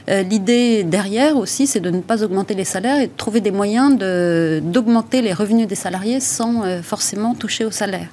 l'idée derrière aussi, c'est de ne pas augmenter les salaires et de trouver des moyens d'augmenter les revenus des salariés sans euh, forcément toucher au salaire.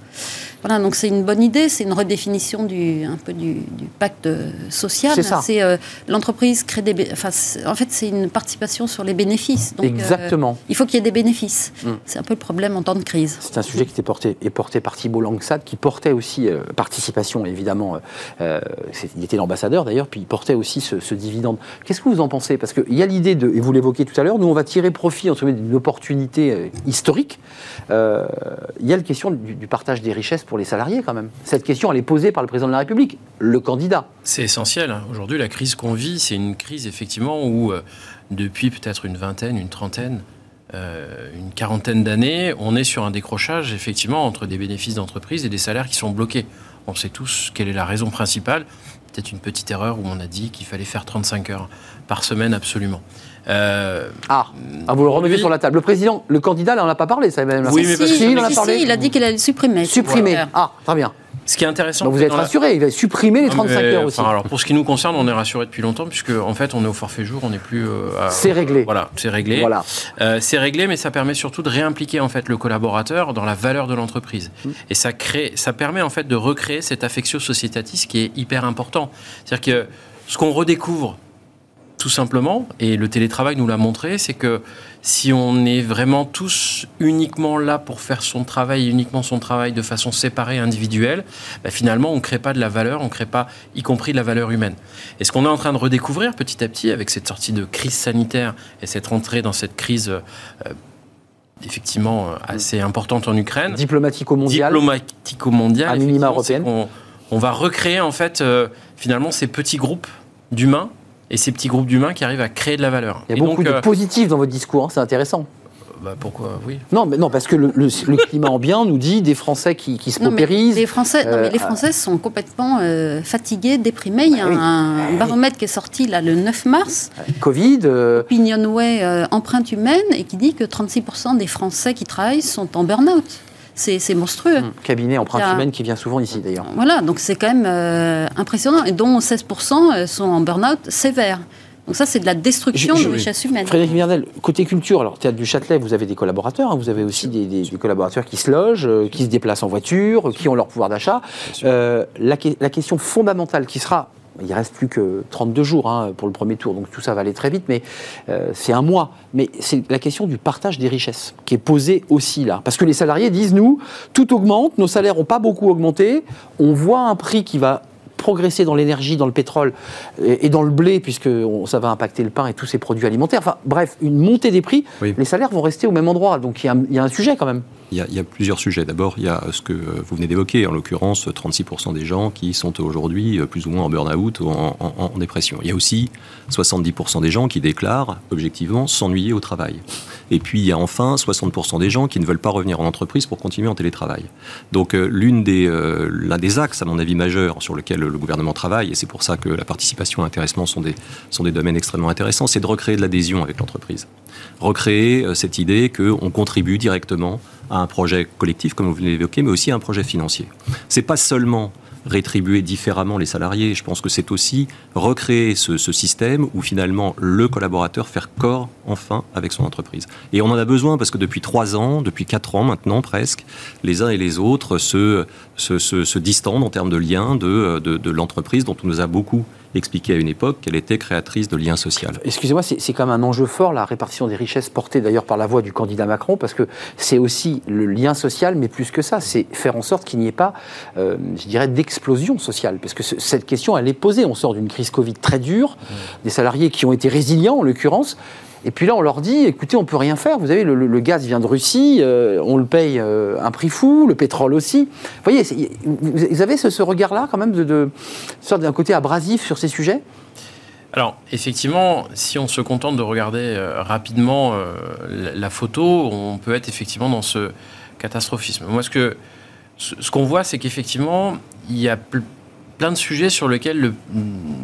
Voilà, donc c'est une bonne idée, c'est une redéfinition du, un peu du, pacte social. C'est euh, l'entreprise crée des. Enfin, en fait, c'est une participation sur les bénéfices. Donc, euh, Exactement. il faut qu'il y ait des bénéfices. Mm. C'est un peu le problème en temps de crise. C'est un sujet qui était porté, est porté par Thibault Langsat, qui portait aussi participation, évidemment. il était l'ambassadeur d'ailleurs, puis il portait aussi ce, ce dividende. Qu'est-ce que vous en pensez? Parce qu'il y a l'idée de, et vous l'évoquiez tout à l'heure, nous on va tirer profit d'une opportunité historique. il y a la question du, du partage des richesses pour les salariés quand même. Cette question, elle est posée par le président de la République, le candidat. C'est essentiel. Aujourd'hui, la crise qu'on vit, c'est une crise effectivement où, euh, depuis peut-être une vingtaine, une trentaine, euh, une quarantaine d'années, on est sur un décrochage effectivement entre des bénéfices d'entreprise et des salaires qui sont bloqués. On sait tous quelle est la raison principale. Peut-être une petite erreur où on a dit qu'il fallait faire 35 heures par semaine absolument. Euh, ah, ah, vous le remettez sur la table. Le président, le candidat, là, on n'a pas parlé, ça même. Oui, mais il, a parlé. il a dit qu'il allait supprimer. Supprimer. Ah, très bien. Ce qui est intéressant. Donc vous êtes rassuré, il va supprimer les 35 heures aussi. alors pour ce qui nous concerne, on est rassuré depuis longtemps puisque en fait on est au forfait jour, on n'est plus. Euh, c'est réglé. Voilà, c'est réglé. Voilà. Euh, c'est réglé, mais ça permet surtout de réimpliquer en fait le collaborateur dans la valeur de l'entreprise. Mmh. Et ça crée, ça permet en fait de recréer cet affectio societatis qui est hyper important. C'est-à-dire que ce qu'on redécouvre tout simplement, et le télétravail nous l'a montré, c'est que si on est vraiment tous uniquement là pour faire son travail, uniquement son travail de façon séparée, individuelle, bah, finalement, on ne crée pas de la valeur, on ne crée pas, y compris de la valeur humaine. Et ce qu'on est en train de redécouvrir petit à petit avec cette sortie de crise sanitaire et cette rentrée dans cette crise euh, effectivement euh, assez importante en Ukraine. Diplomatico-mondiale. Diplomatico-mondiale. À minima européenne. On, on, va recréer en fait euh, finalement ces petits groupes d'humains et ces petits groupes d'humains qui arrivent à créer de la valeur. Il y a beaucoup de euh, positifs dans votre discours, hein, c'est intéressant. Bah pourquoi Oui. Non, mais non, parce que le, climat ambiant nous dit des Français qui, se paupérisent. Les Français, non, mais les euh, Français sont complètement euh, fatigués, déprimés. Il y a ah un, baromètre qui est sorti là le 9 mars. Covid. Opinionway empreinte humaine et qui dit que 36% des Français qui travaillent sont en burn-out c'est monstrueux. Mmh. Cabinet empreinte humaine qui vient souvent ici d'ailleurs. Voilà, donc c'est quand même euh, impressionnant, et dont 16% euh, sont en burn-out sévère. Donc ça, c'est de la destruction de richesse humaine. Frédéric Mirdel, côté culture, alors Théâtre du Châtelet, vous avez des collaborateurs, hein, vous avez aussi des, collaborateurs qui se logent, euh, qui se déplacent en voiture, qui ont leur pouvoir d'achat. la, la, question fondamentale qui sera il reste plus que 32 jours hein, pour le premier tour, donc tout ça va aller très vite, mais euh, c'est un mois. Mais c'est la question du partage des richesses qui est posée aussi là. Parce que les salariés disent, nous, tout augmente, nos salaires n'ont pas beaucoup augmenté, on voit un prix qui va progresser dans l'énergie, dans le pétrole et, dans le blé, puisque ça va impacter le pain et tous ces produits alimentaires. Enfin, bref, une montée des prix, les salaires vont rester au même endroit. Donc il y, a un sujet quand même. Il y, a, plusieurs sujets. D'abord, il y a ce que vous venez d'évoquer, en l'occurrence 36% des gens qui sont aujourd'hui plus ou moins en burn-out ou en, dépression. Il y a aussi 70% des gens qui déclarent objectivement s'ennuyer au travail. Et puis il y a enfin 60% des gens qui ne veulent pas revenir en entreprise pour continuer en télétravail. Donc euh, l'une des, euh, l'un des axes, à mon avis, majeurs sur lequel le gouvernement travaille, et c'est pour ça que la participation et l'intéressement sont des, sont des domaines extrêmement intéressants, c'est de recréer de l'adhésion avec l'entreprise. Recréer euh, cette idée qu'on contribue directement à un projet collectif, comme vous venez d'évoquer, mais aussi à un projet financier. C'est pas seulement rétribuer différemment les salariés. Je pense que c'est aussi recréer ce, système où finalement le collaborateur fait corps enfin avec son entreprise. Et on en a besoin parce que depuis trois ans, depuis quatre ans maintenant presque, les uns et les autres se, se, se, distendent en termes de liens de, de, de l'entreprise dont on nous a beaucoup expliqué à une époque qu'elle était créatrice de liens sociaux. Excusez-moi, c'est quand même un enjeu fort, la répartition des richesses portée d'ailleurs par la voix du candidat Macron, parce que c'est aussi le lien social, mais plus que ça, c'est faire en sorte qu'il n'y ait pas, euh, je dirais, d'explosion sociale. Parce que cette question, elle est posée. On sort d'une crise Covid très dure, mmh. des salariés qui ont été résilients, en l'occurrence, Et puis là, on leur dit, écoutez, on peut rien faire. Vous savez, le, le- gaz vient de Russie, euh, on le paye euh, un prix fou, le pétrole aussi. Vous voyez, vous avez ce, regard-là quand même de, d'un côté abrasif sur ces sujets? Alors, effectivement, si on se contente de regarder euh, rapidement euh, la, photo, on peut être effectivement dans ce catastrophisme. Moi, ce que ce, qu'on voit, c'est qu'effectivement, il y a ple- plein de sujets sur lesquels le-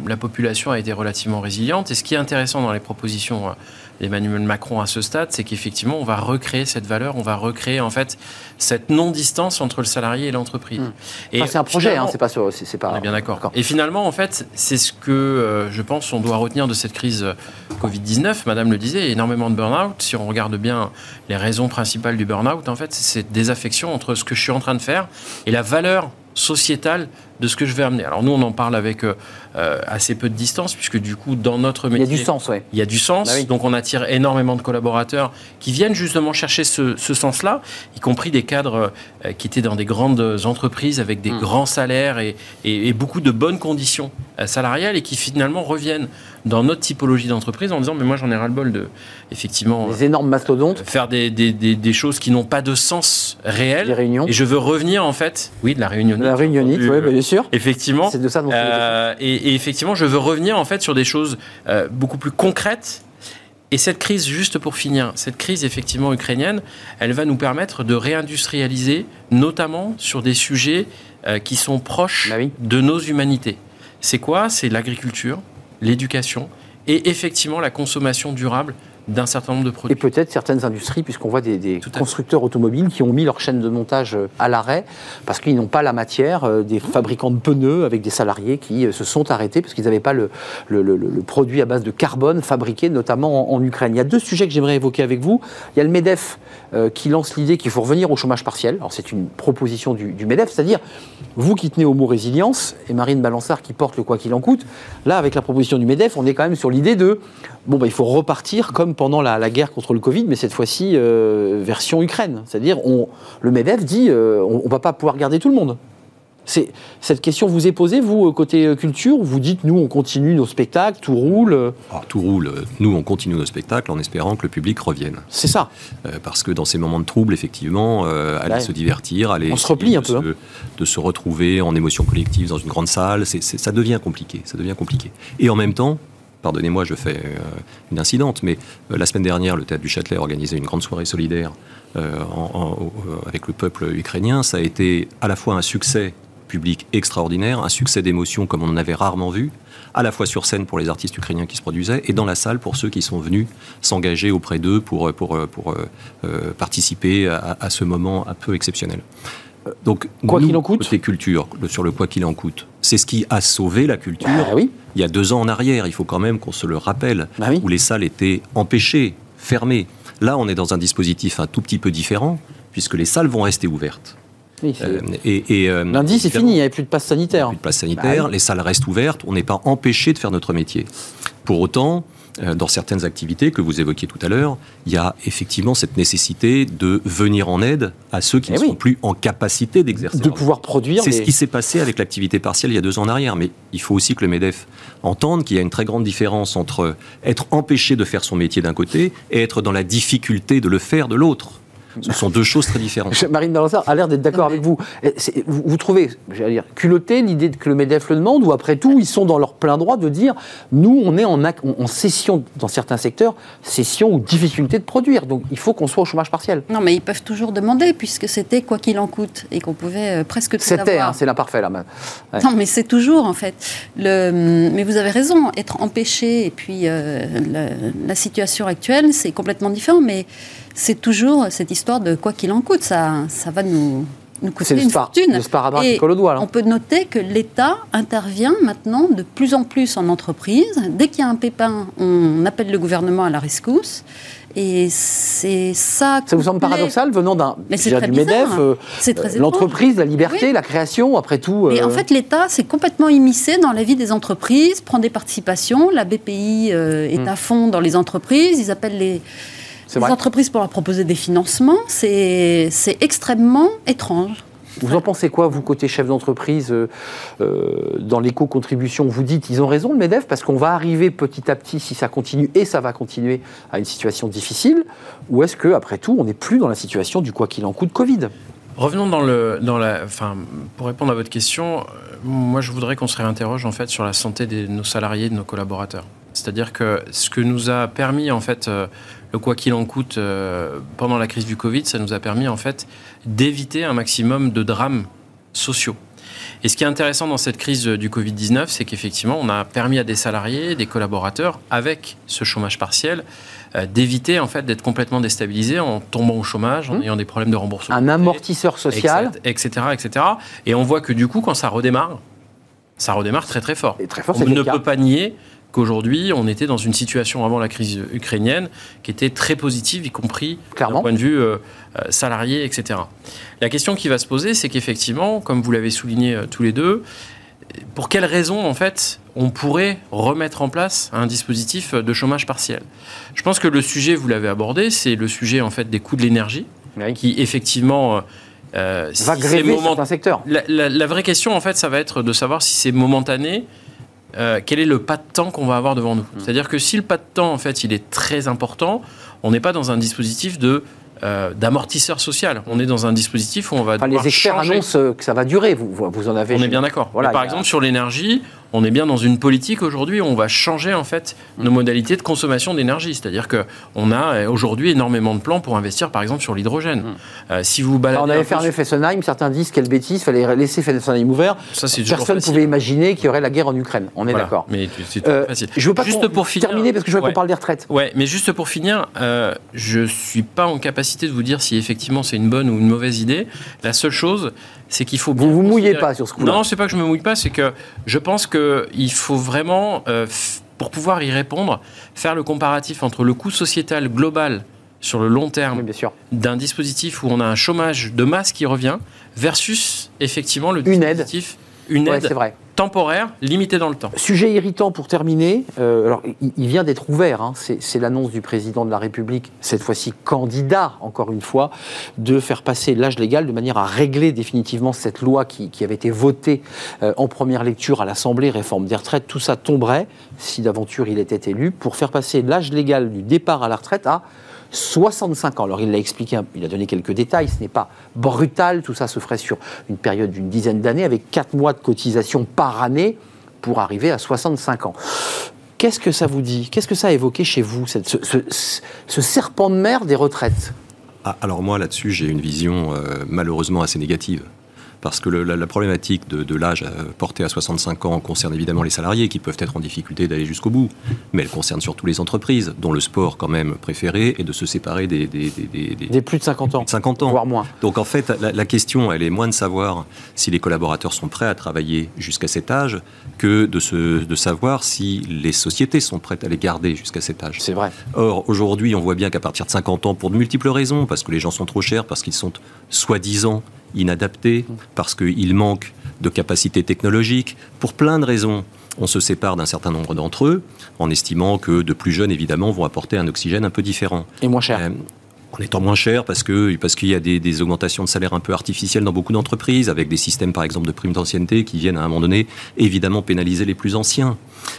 la population a été relativement résiliente. Et ce qui est intéressant dans les propositions d'Emmanuel Macron à ce stade, c'est qu'effectivement, on va recréer cette valeur, on va recréer en fait cette non-distance entre le salarié et l'entreprise. Mmh. Et Enfin, C'est un projet, hein, c'est pas, c'est c'est pas. on est bien d'accord. Et finalement, en fait, c'est ce que euh, je pense on doit retenir de cette crise euh, Covid-19. Madame le disait, énormément de burn-out. Si on regarde bien les raisons principales du burn-out, en fait, c'est cette désaffection entre ce que je suis en train de faire et la valeur sociétale de ce que je vais amener. Alors nous, on en parle avec euh, euh, assez peu de distance, puisque du coup, dans notre Il y métier... a du sens, ouais. Il y a du sens, Bah oui. donc on attire énormément de collaborateurs qui viennent justement chercher ce, ce sens-là, y compris des cadres euh, qui étaient dans des grandes entreprises avec des Mm. grands salaires et, et- et beaucoup de bonnes conditions euh, salariales et qui finalement reviennent dans notre typologie d'entreprise en disant mais moi j'en ai ras-le-bol de effectivement Les énormes mastodontes, faire des, des- des- des choses qui n'ont pas de sens réel les réunions. et je veux revenir en fait oui de la réunion La réunionnite, oui, bien sûr. effectivement C'est de ça dont euh, et, et effectivement, je veux revenir en fait sur des choses euh, beaucoup plus concrètes. Et cette crise, juste pour finir, cette crise effectivement ukrainienne, elle va nous permettre de réindustrialiser, notamment sur des sujets euh, qui sont proches Bah oui. de nos humanités. C'est quoi? C'est l'agriculture, l'éducation et effectivement la consommation durable d'un certain nombre de Et produits. peut-être certaines industries, puisqu'on voit des, fait. constructeurs automobiles qui ont mis leur chaîne de montage euh, à l'arrêt parce qu'ils n'ont pas la matière, euh, des fabricants de pneus avec des salariés qui euh, se sont arrêtés parce qu'ils n'avaient pas le, le- le- le produit à base de carbone fabriqué notamment en, en Ukraine. Il y a deux sujets que j'aimerais évoquer avec vous. Il y a le MEDEF euh, qui lance l'idée qu'il faut revenir au chômage partiel. Alors c'est une proposition du, du MEDEF, c'est-à-dire vous qui tenez au mot résilience et Marine Balançard qui porte le quoi qu'il en coûte, là avec la proposition du MEDEF, on est quand même sur l'idée de bon bah, il faut repartir comme pendant la, la guerre contre le Covid, mais cette fois-ci euh, version Ukraine. C'est-à-dire on, le MEDEF dit euh, on, ne va pas pouvoir garder tout le monde. Cette question vous est posée, vous, euh, côté culture, vous dites, nous, on continue nos spectacles, tout roule. Alors, tout roule. Nous, on continue nos spectacles en espérant que le public revienne. C'est ça. Euh, parce que dans ces moments de trouble, effectivement, euh, aller Ouais. se divertir, aller On se replie un peu, se, de se retrouver en émotion collective dans une grande salle, ça devient compliqué. Ça devient compliqué. Et en même temps, pardonnez-moi, je fais euh, une incidente, mais euh, la semaine dernière, le théâtre du Châtelet a organisé une grande soirée solidaire euh, avec le peuple ukrainien. Ça a été à la fois un succès public extraordinaire, un succès d'émotion comme on en avait rarement vu, à la fois sur scène pour les artistes ukrainiens qui se produisaient et dans la salle pour ceux qui sont venus s'engager auprès d'eux pour, participer à ce moment un peu exceptionnel. Donc, Quoi qu'il en coûte. côté culture, sur le quoi qu'il en coûte, c'est ce qui a sauvé la culture Ah oui. il y a deux ans en arrière, il faut quand même qu'on se le rappelle, Bah oui. où les salles étaient empêchées, fermées. Là, on est dans un dispositif un tout petit peu différent, puisque les salles vont rester ouvertes. Oui, Euh, et, et, euh, Lundi, c'est fini, il n'y avait plus de passe sanitaire. plus de place sanitaire, Bah oui. les salles restent ouvertes, on n'est pas empêché de faire notre métier. Pour autant, dans certaines activités que vous évoquiez tout à l'heure, il y a effectivement cette nécessité de venir en aide à ceux qui Eh ne oui. sont plus en capacité d'exercer. De pouvoir produire. c'est ce qui s'est passé avec l'activité partielle il y a deux ans en arrière. Mais il faut aussi que le MEDEF entende qu'il y a une très grande différence entre être empêché de faire son métier d'un côté et être dans la difficulté de le faire de l'autre. Ce sont deux choses très différentes. Marine Balançard a l'air d'être d'accord avec vous. Vous, vous trouvez, j'allais dire, culotté l'idée que le MEDEF le demande, ou après tout, ils sont dans leur plein droit de dire nous, on est en, session, dans certains secteurs, session ou difficulté de produire. Donc il faut qu'on soit au chômage partiel. Non, mais ils peuvent toujours demander, puisque c'était quoi qu'il en coûte, et qu'on pouvait euh, presque tout C'était, avoir. hein, c'est l'imparfait là. même. Ouais. Non, mais c'est toujours en fait. Le, mais vous avez raison, être empêché et puis euh, la, la situation actuelle, c'est complètement différent. Mais c'est toujours cette histoire de quoi qu'il en coûte. Ça, ça va nous, nous coûter une spar, fortune. le Et qui colle au doigt. là. On peut noter que l'État intervient maintenant de plus en plus en entreprise. Dès qu'il y a un pépin, on appelle le gouvernement à la rescousse. Et c'est ça. Ça vous semble paradoxal venant d'un Mais c'est je dirais, très du MEDEF, euh, C'est très euh, l'entreprise, la liberté, Oui. la création, après tout. Euh, en fait, l'État s'est complètement immiscé dans la vie des entreprises, prend des participations. La BPI euh, est Hmm. à fond dans les entreprises. Ils appellent les, les vrai. entreprises pour leur proposer des financements. C'est c'est extrêmement étrange. Vous en pensez quoi, vous, côté chef d'entreprise, euh, euh, dans l'éco-contribution? Vous dites, ils ont raison, le MEDEF, parce qu'on va arriver petit à petit, si ça continue, et ça va continuer, à une situation difficile Ou est-ce que, après tout, on n'est plus dans la situation du quoi qu'il en coûte Covid? Revenons dans le, dans la, enfin, pour répondre à votre question, euh, moi je voudrais qu'on se réinterroge en fait sur la santé de nos salariés, de nos collaborateurs. C'est-à-dire que ce que nous a permis en fait euh, le quoi qu'il en coûte euh, pendant la crise du Covid, ça nous a permis en fait d'éviter un maximum de drames sociaux. Et ce qui est intéressant dans cette crise du Covid-19, c'est qu'effectivement, on a permis à des salariés, des collaborateurs, avec ce chômage partiel, euh, d'éviter en fait d'être complètement déstabilisés en tombant au chômage, en Mmh. ayant des problèmes de remboursement. Un amortisseur social etc., etc. Et on voit que du coup, quand ça redémarre, ça redémarre très très fort. Et très fort, on ne cas. peut pas nier qu'aujourd'hui, on était dans une situation avant la crise ukrainienne qui était très positive, y compris d'un point de vue euh, euh, salarié, etc. La question qui va se poser, c'est qu'effectivement, comme vous l'avez souligné euh, tous les deux, pour quelles raisons, en fait, on pourrait remettre en place un dispositif de chômage partiel? Je pense que le sujet, vous l'avez abordé, c'est le sujet, en fait, des coûts de l'énergie, Oui. qui, effectivement... euh, si va c'est gréver moment- certains secteurs. la, la- la vraie question, en fait, ça va être de savoir si c'est momentané. Euh, quel est le pas de temps qu'on va avoir devant nous Mm. C'est-à-dire que si le pas de temps, en fait, il est très important, on n'est pas dans un dispositif de euh, d'amortisseur social. On est dans un dispositif où on va Enfin, devoir les experts changer. annoncent que ça va durer. Vous, vous- en avez. On est bien d'accord. Voilà, par a- exemple, sur l'énergie, on est bien dans une politique aujourd'hui où on va changer en fait nos Mm. modalités de consommation d'énergie. C'est-à-dire que on a euh, aujourd'hui énormément de plans pour investir, par exemple, sur l'hydrogène. Euh, si vous baladez, Alors, on un avait fermé Fessenheim, certains disent quelle bêtise, fallait laisser Fessenheim ouvert. ça Personne ne pouvait imaginer qu'il y aurait la guerre en Ukraine. On est Voilà. d'accord. Mais c'est Euh, facile. je veux pas Juste pour finir- terminer parce que je veux Ouais. qu'on parle des retraites. Ouais, mais juste pour finir, euh, je suis pas en capacité de vous dire si effectivement c'est une bonne ou une mauvaise idée. La seule chose, c'est qu'il faut. bien Vous vous mouillez pas sur ce coup-là. Non, c'est pas que je me mouille pas, c'est que je pense que il faut vraiment, euh, pour pouvoir y répondre, faire le comparatif entre le coût sociétal global sur le long terme Oui, d'un dispositif où on a un chômage de masse qui revient versus effectivement le Une aide. Une aide c'est vrai. temporaire limitée dans le temps. Sujet irritant pour terminer. euh, alors, il, il vient d'être ouvert. hein, c'est c'est l'annonce du président de la République, cette fois-ci candidat, encore une fois, de faire passer l'âge légal de manière à régler définitivement cette loi qui, qui avait été votée euh, en première lecture à l'Assemblée, réforme des retraites. Tout ça tomberait, si d'aventure il était élu, pour faire passer l'âge légal du départ à la retraite à 65 ans. Alors il l'a expliqué, il a donné quelques détails, ce n'est pas brutal, tout ça se ferait sur une période d'une dizaine d'années avec 4 mois de cotisation par année pour arriver à 65 ans. Qu'est-ce que ça vous dit? Qu'est-ce que ça a évoqué chez vous, cette- ce, ce- ce serpent de mer des retraites? Ah, alors moi là-dessus, j'ai une vision euh, malheureusement assez négative. Parce que le- la, la problématique de, de l'âge euh, porté à 65 ans concerne évidemment les salariés qui peuvent être en difficulté d'aller jusqu'au bout, mais elle concerne surtout les entreprises, dont le sport quand même préféré est de se séparer des, des, des- des- des- Des plus de 50 ans, plus de 50 ans. voire moins. Donc en fait, la, la question, elle est moins de savoir si les collaborateurs sont prêts à travailler jusqu'à cet âge que de, se, de savoir si les sociétés sont prêtes à les garder jusqu'à cet âge. C'est vrai. Or, aujourd'hui, on voit bien qu'à partir de 50 ans, pour de multiples raisons, parce que les gens sont trop chers, parce qu'ils sont soi-disant inadaptés, parce qu'ils manquent de capacités technologiques, pour plein de raisons, on se sépare d'un certain nombre d'entre eux, en estimant que de plus jeunes, évidemment, vont apporter un oxygène un peu différent. Et moins cher. Euh, en étant moins cher parce que parce qu'il y a des, des augmentations de salaire un peu artificielles dans beaucoup d'entreprises avec des systèmes par exemple de primes d'ancienneté qui viennent à un moment donné évidemment pénaliser les plus anciens.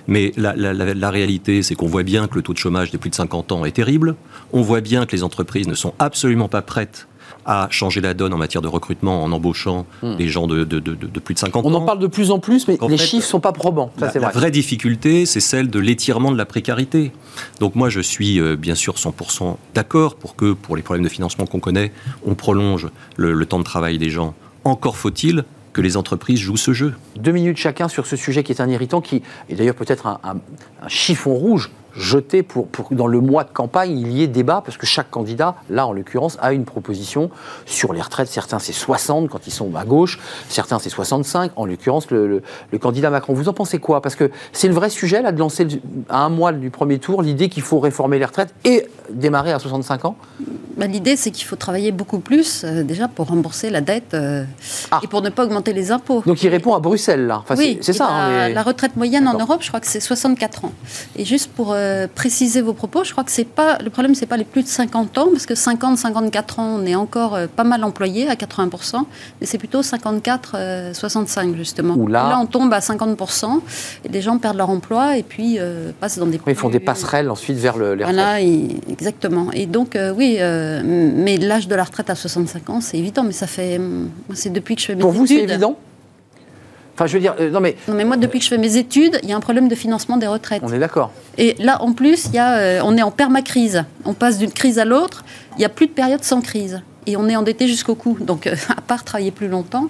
Mais la, la- la- la réalité c'est qu'on voit bien que le taux de chômage des plus de 50 ans est terrible. On voit bien que les entreprises ne sont absolument pas prêtes à changer la donne en matière de recrutement en embauchant des gens de, de- de- de plus de 50 Hmm. On ans. en parle de plus en plus, mais En les fait, chiffres sont pas probants. Ça, La, vraie difficulté, c'est celle de l'étirement de la précarité. Donc moi, je suis euh, bien sûr 100% d'accord pour que, pour les problèmes de financement qu'on connaît, on prolonge le, le temps de travail des gens. Encore faut-il que les entreprises jouent ce jeu. Deux minutes chacun sur ce sujet qui est un irritant, qui est d'ailleurs peut-être un, un- un chiffon rouge jeté pour, pour que dans le mois de campagne, il y ait débat, parce que chaque candidat, là en l'occurrence, a une proposition sur les retraites. Certains c'est 60 quand ils sont à gauche, certains c'est 65, en l'occurrence le, le- le candidat Macron. Vous en pensez quoi? Parce que c'est le vrai sujet, là, de lancer le- à un mois du premier tour l'idée qu'il faut réformer les retraites et démarrer à 65 ans? Bah, L'idée, c'est qu'il faut travailler beaucoup plus, euh, déjà, pour rembourser la dette euh, Ah. et pour ne pas augmenter les impôts. Donc il répond à Bruxelles, là. Enfin, oui, c'est- ça. la, hein, les- la retraite moyenne en. Europe, je crois que c'est 64 ans. Et juste pour euh, préciser vos propos, je crois que c'est pas le problème, c'est pas les plus de 50 ans, parce que 50-54 ans, on est encore euh, pas mal employé à 80%, mais c'est plutôt 54-65 justement. Où là- on tombe à 50% et les gens perdent leur emploi et puis euh, passent dans des. Ils font des passerelles ensuite vers le, les retraites. Voilà, et- exactement. Et donc, euh, oui, euh, mais l'âge de la retraite à 65 ans, c'est évident, mais ça fait. C'est depuis que je fais mes Pour vous, c'est études. évident? Enfin, je veux dire, euh, non mais Non, mais moi, depuis que je fais mes études, il y a un problème de financement des retraites. on est d'accord. Et là, en plus, il y a, euh, on est en permacrise. On passe d'une crise à l'autre. Il n'y a plus de période sans crise. Et on est endetté jusqu'au cou. Donc, euh, [laughs] à part travailler plus longtemps.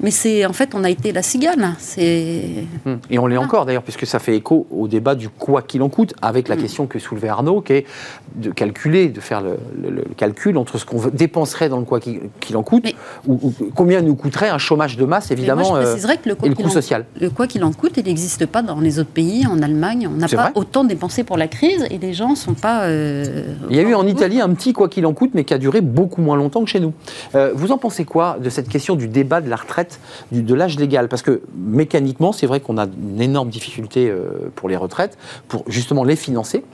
Mais c'est, en fait, on a été la cigale. C'est. Hum. Et on l'est encore d'ailleurs, puisque ça fait écho au débat du quoi qu'il en coûte, avec la Hum. question que soulevait Arnaud, qui est de calculer, de faire le, le- le calcul entre ce qu'on dépenserait dans le quoi qu'il en coûte, Mais- ou, ou combien nous coûterait un chômage de masse, évidemment, moi, je euh, que le quoi et le coût social. Le quoi qu'il en coûte, il n'existe pas dans les autres pays. En Allemagne, on n'a pas vrai autant dépensé pour la crise et les gens ne sont pas. euh, Il y a eu en. Italie un petit quoi qu'il en coûte, mais qui a duré beaucoup moins longtemps que chez nous. Euh, vous en pensez quoi de cette question du débat de la retraite, de l'âge légal? Parce que mécaniquement, c'est vrai qu'on a une énorme difficulté euh, pour les retraites, pour justement les financer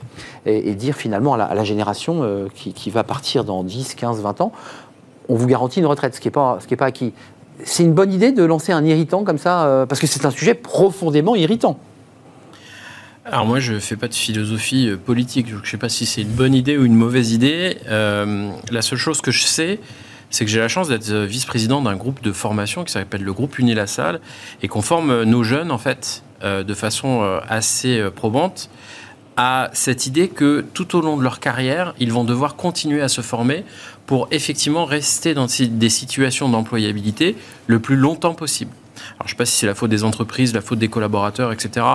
et, dire finalement à la, génération euh, qui, va partir dans 10, 15, 20 ans, on vous garantit une retraite, ce qui n'est pas, pas acquis. C'est une bonne idée de lancer un irritant comme ça, parce que c'est un sujet profondément irritant. Alors moi, je fais pas de philosophie euh, politique. Je ne sais pas si c'est une bonne idée ou une mauvaise idée. Euh, la seule chose que je sais, c'est que j'ai la chance d'être euh, vice-président d'un groupe de formation qui s'appelle le groupe Unilassal et qu'on forme nos jeunes, en fait, de façon assez probante à cette idée que tout au long de leur carrière, ils vont devoir continuer à se former pour effectivement rester dans des situations d'employabilité le plus longtemps possible. Alors, je ne sais pas si c'est la faute des entreprises, la faute des collaborateurs, etc.,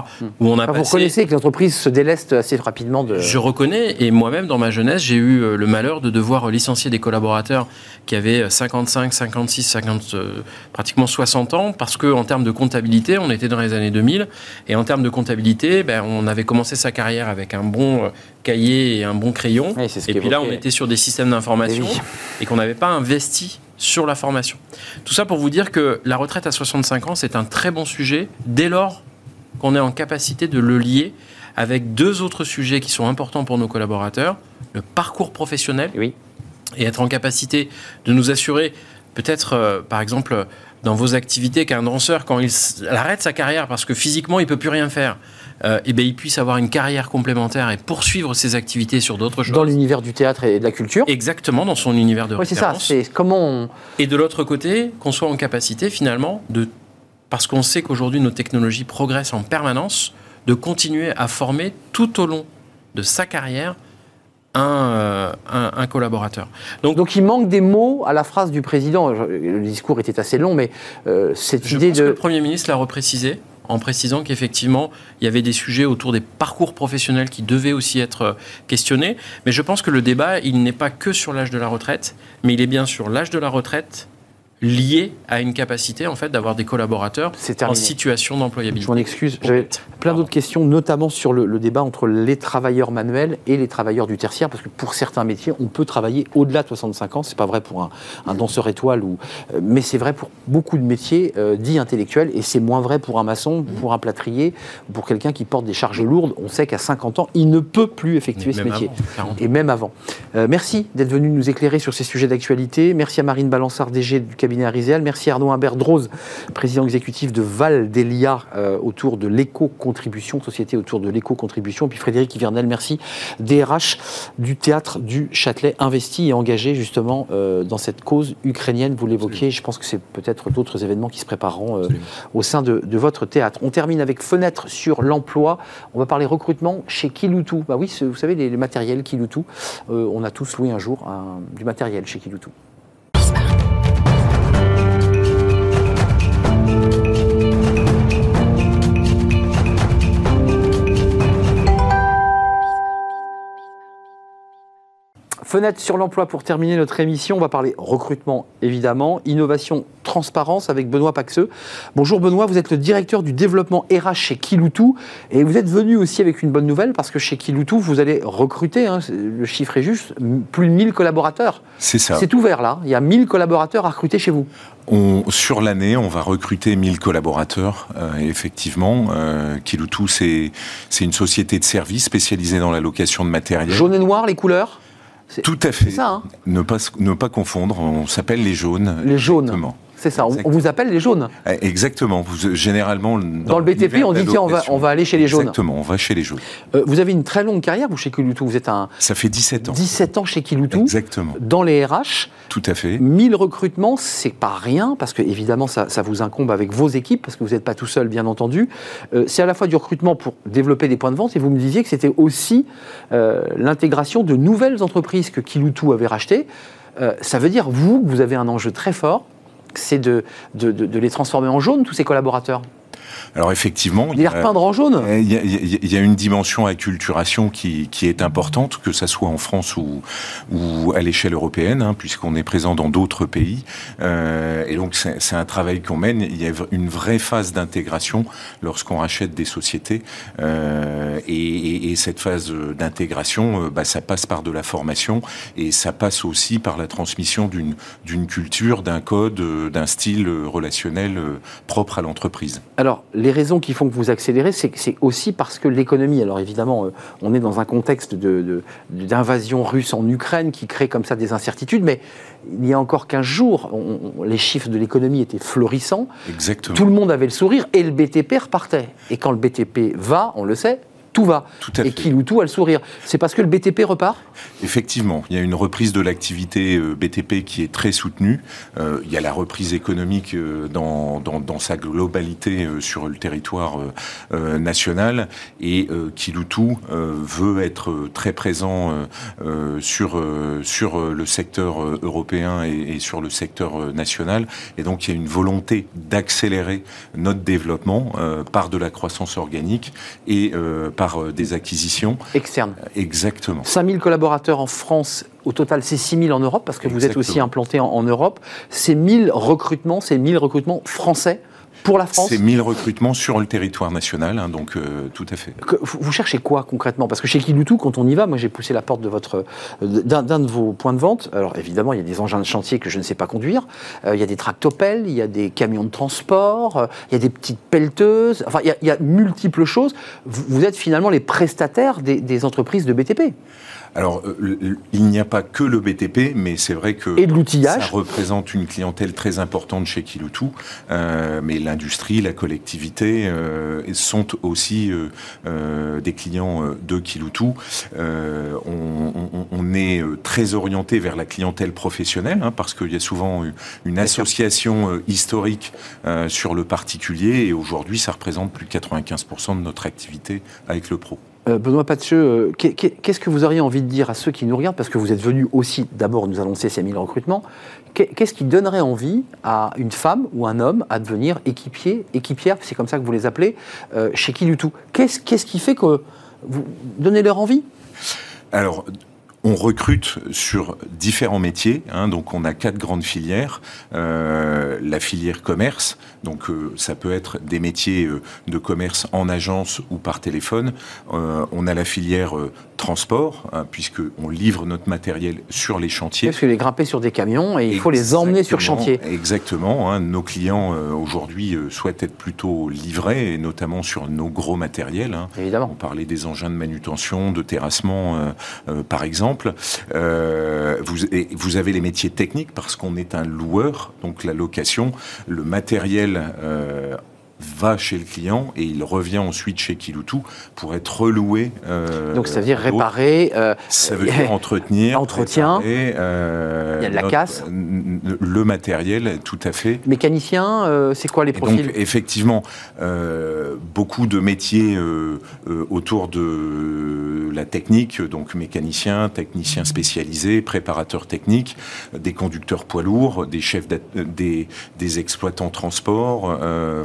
où on a Enfin, vous reconnaissez que l'entreprise se déleste assez rapidement de... Je reconnais, et moi-même, dans ma jeunesse, j'ai eu euh, le malheur de devoir licencier des collaborateurs qui avaient 55, 56, 50, euh, pratiquement 60 ans, parce qu'en termes de comptabilité, on était dans les années 2000, et en termes de comptabilité, ben, on avait commencé sa carrière avec un bon euh, cahier et un bon crayon, Oui, et puis là, on était sur des systèmes d'information, oui. et qu'on n'avait pas investi sur la formation. Tout ça pour vous dire que la retraite à 65 ans, c'est un très bon sujet, dès lors qu'on est en capacité de le lier avec deux autres sujets qui sont importants pour nos collaborateurs, le parcours professionnel Oui. et être en capacité de nous assurer, peut-être euh, par exemple dans vos activités, qu'un danseur, quand il arrête sa carrière parce que physiquement il peut plus rien faire, euh, eh ben, il puisse avoir une carrière complémentaire et poursuivre ses activités sur d'autres choses. Dans l'univers du théâtre et de la culture. Exactement, dans son univers de Oui, c'est ça. C'est comment on... Et de l'autre côté, qu'on soit en capacité finalement de, parce qu'on sait qu'aujourd'hui nos technologies progressent en permanence, de continuer à former tout au long de sa carrière un, euh, un, un collaborateur. Donc, Donc il manque des mots à la phrase du président. Le discours était assez long, mais euh, cette je idée pense que de... le Premier ministre l'a reprécisé en précisant qu'effectivement, il y avait des sujets autour des parcours professionnels qui devaient aussi être euh, questionnés. Mais je pense que le débat, il n'est pas que sur l'âge de la retraite, mais il est bien sur l'âge de la retraite lié à une capacité en fait d'avoir des collaborateurs en situation Je d'employabilité. m'en excuse. J'avais plein d'autres questions, notamment sur le, le débat entre les travailleurs manuels et les travailleurs du tertiaire, parce que pour certains métiers, on peut travailler au-delà de 65 ans. C'est pas vrai pour un, un danseur étoile, ou, euh, mais c'est vrai pour beaucoup de métiers euh, dits intellectuels, et c'est moins vrai pour un maçon, Mmh. pour un plâtrier, pour quelqu'un qui porte des charges lourdes. On sait qu'à 50 ans, il ne peut plus effectuer ce métier. avant, 40. et même avant. Euh, merci d'être venu nous éclairer sur ces sujets d'actualité. Merci à Marine Balançard, DG du cabinet Merci Arnaud Humbert Droz, président exécutif de Val d'Elia, euh, autour de l'éco-contribution, société autour de l'éco-contribution. Puis Frédéric Hivernel, merci, DRH du théâtre du Châtelet, investi et engagé justement euh, dans cette cause ukrainienne. Vous l'évoquiez, je pense que c'est peut-être d'autres événements qui se prépareront euh, au sein de, de votre théâtre. On termine avec fenêtre sur l'emploi. On va parler recrutement chez Kiloutou. Bah oui, vous savez, les, les matériels Kiloutou. On a tous loué un jour un- du matériel chez Kiloutou. Fenêtre sur l'emploi pour terminer notre émission. On va parler recrutement évidemment, innovation transparence avec Benoît Paxeux. Bonjour Benoît, vous êtes le directeur du développement RH chez Kiloutou et vous êtes venu aussi avec une bonne nouvelle parce que chez Kiloutou, vous allez recruter, hein, le chiffre est juste, plus de 1000 collaborateurs. C'est ça. C'est ouvert là, il y a 1000 collaborateurs à recruter chez vous. On, sur l'année, on va recruter 1000 collaborateurs. Euh, effectivement, euh, Kiloutou, c'est une société de services spécialisée dans la location de matériel. Jaune et noir, les couleurs? Tout à fait. Ça, hein ne, pas, ne pas confondre, on s'appelle les jaunes. Les jaunes. Exactement. C'est ça, on, vous appelle les jaunes. Eh, exactement. Vous, généralement, dans, le BTP, on dit tiens, on va, on va aller chez les jaunes. Exactement, on va chez les jaunes. Euh, vous avez une très longue carrière, vous, chez Kiloutou. Vous êtes un. Ça fait 17 ans. 17 ans chez Kiloutou. Exactement. Dans les RH. Tout à fait. 1000 recrutements, c'est pas rien, parce que évidemment, ça, ça, vous incombe avec vos équipes, parce que vous n'êtes pas tout seul, bien entendu. Euh, c'est à la fois du recrutement pour développer des points de vente, et vous me disiez que c'était aussi euh, l'intégration de nouvelles entreprises que Kiloutou avait rachetées. Euh, ça veut dire, vous, vous avez un enjeu très fort c'est de, les transformer en jaune, tous ces collaborateurs? Alors effectivement, il y, a, repeindre en jaune. Il y, a, il y, a, une dimension acculturation qui, qui est importante, que ça soit en France ou, ou à l'échelle européenne, hein, puisqu'on est présent dans d'autres pays. Euh, et donc c'est un travail qu'on mène. Il y a une vraie phase d'intégration lorsqu'on rachète des sociétés. Euh, et, et, cette phase d'intégration, euh, bah, ça passe par de la formation et ça passe aussi par la transmission d'une culture, d'un code, d'un style relationnel propre à l'entreprise. Alors, les raisons qui font que vous accélérez, c'est aussi parce que l'économie, alors évidemment, euh, on est dans un contexte d'invasion de, russe en Ukraine qui crée comme ça des incertitudes, mais il y a encore 15 jours, les chiffres de l'économie étaient florissants. Exactement. Tout le monde avait le sourire et le BTP repartait. Et quand le BTP va, on le sait, tout va. Tout à et Kiloutou a le sourire. C'est parce que le BTP repart? Effectivement, il y a une reprise de l'activité euh, BTP qui est très soutenue. Euh, il y a la reprise économique euh, dans, dans, sa globalité sur le territoire national et Kiloutou veut être très présent sur, sur le secteur européen et, et, sur le secteur national. Et donc il y a une volonté d'accélérer notre développement par de la croissance organique et par euh, des acquisitions. Externes. Exactement. 5000 collaborateurs en France au total, c'est 6 000 en Europe, parce que vous êtes aussi implanté en, en Europe. C'est 1000 recrutements, c'est 1000 recrutements français pour la France C'est 1000 recrutements sur le territoire national, hein, donc euh, tout à fait. vous cherchez quoi concrètement? Parce que chez Kiloutou, quand on y va, moi j'ai poussé la porte de votre d'un de vos points de vente. Alors évidemment, il y a des engins de chantier que je ne sais pas conduire. Euh, il y a des tractopelles, il y a des camions de transport, euh, il y a des petites pelleteuses. Enfin, il y a, multiples choses. Vous, êtes finalement les prestataires des, des entreprises de BTP. Alors, euh, il n'y a pas que le BTP, mais c'est vrai que ça représente une clientèle très importante chez Kiloutou. Euh, mais l'industrie, la collectivité euh, sont aussi des clients de Kiloutou. On, est très orienté vers la clientèle professionnelle, hein, parce qu'il y a souvent une association historique sur le particulier, et aujourd'hui, ça représente plus de 95% de notre activité avec le pro. Euh, Benoît Patcheux, euh, qu'est-ce que vous auriez envie de dire à ceux qui nous regardent Parce que vous êtes venu aussi d'abord nous annoncer ces 1000 recrutements. Qu'est-ce qui donnerait envie à une femme ou un homme à devenir équipier, équipière, c'est comme ça que vous les appelez, euh, chez qui du tout? Qu'est-ce qui fait que vous donnez leur envie? Alors, on recrute sur différents métiers, hein, donc on a quatre grandes filières. La filière commerce, donc euh, ça peut être des métiers euh, de commerce en agence ou par téléphone. on a la filière transport, hein, puisque on livre notre matériel sur les chantiers. Parce que les grimper sur des camions et il faut les emmener sur chantier. Exactement. Hein, nos clients aujourd'hui souhaitent être plutôt livrés, et notamment sur nos gros matériels. Évidemment. On parlait des engins de manutention, de terrassement, par exemple. Euh, vous, vous, avez les métiers techniques parce qu'on est un loueur, donc la location, le matériel euh, va chez le client et il revient ensuite chez Kiloutou pour être reloué. Euh, Donc ça veut dire réparer. Euh, ça veut dire entretenir. Entretien. euh, il y a de la casse. Le matériel, tout à fait. Mécanicien, c'est quoi les profils Donc effectivement, beaucoup de métiers autour de la technique, donc mécanicien, technicien spécialisé, préparateur technique, des conducteurs poids lourds, des chefs, des, des exploitants transport.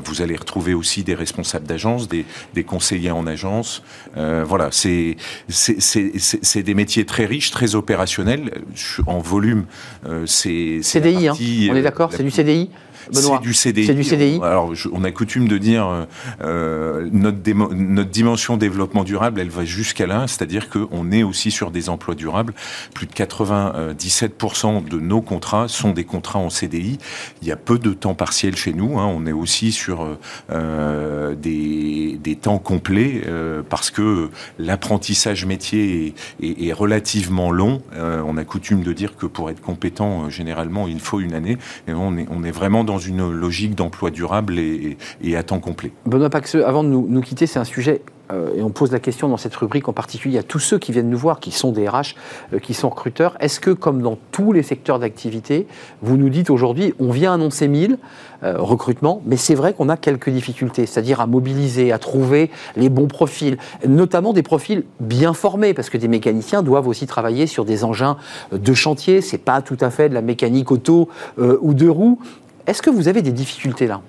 vous allez retrouver aussi des responsables d'agence, des, conseillers en agence. Euh, voilà, c'est des métiers très riches, très opérationnels. En volume, euh, c'est... CDI, hein. on est d'accord, c'est du CDI Benoît C'est du CDI. C'est du CDI. Alors, je- on a coutume de dire euh, notre, démo- notre dimension développement durable, elle va jusqu'à là, c'est-à-dire qu'on est aussi sur des emplois durables. Plus de 97% de nos contrats sont des contrats en CDI. Il y a peu de temps partiel chez nous. hein. On est aussi sur euh, des, des temps complets euh, parce que l'apprentissage métier est, est- est relativement long. Euh, on a coutume de dire que pour être compétent, euh, généralement, il faut une année. Et on est, on est vraiment dans une logique d'emploi durable et, à temps complet. Benoît Paxeux, avant de nous, quitter, c'est un sujet, euh, et on pose la question dans cette rubrique en particulier à tous ceux qui viennent nous voir, qui sont des RH, euh, qui sont recruteurs. Est-ce que, comme dans tous les secteurs d'activité, vous nous dites aujourd'hui, on vient annoncer 1000 euh, recrutements, mais c'est vrai qu'on a quelques difficultés, c'est-à-dire à mobiliser, à trouver les bons profils, notamment des profils bien formés, parce que des mécaniciens doivent aussi travailler sur des engins de chantier, c'est pas tout à fait de la mécanique auto ou de roues. Est-ce que vous avez des difficultés là?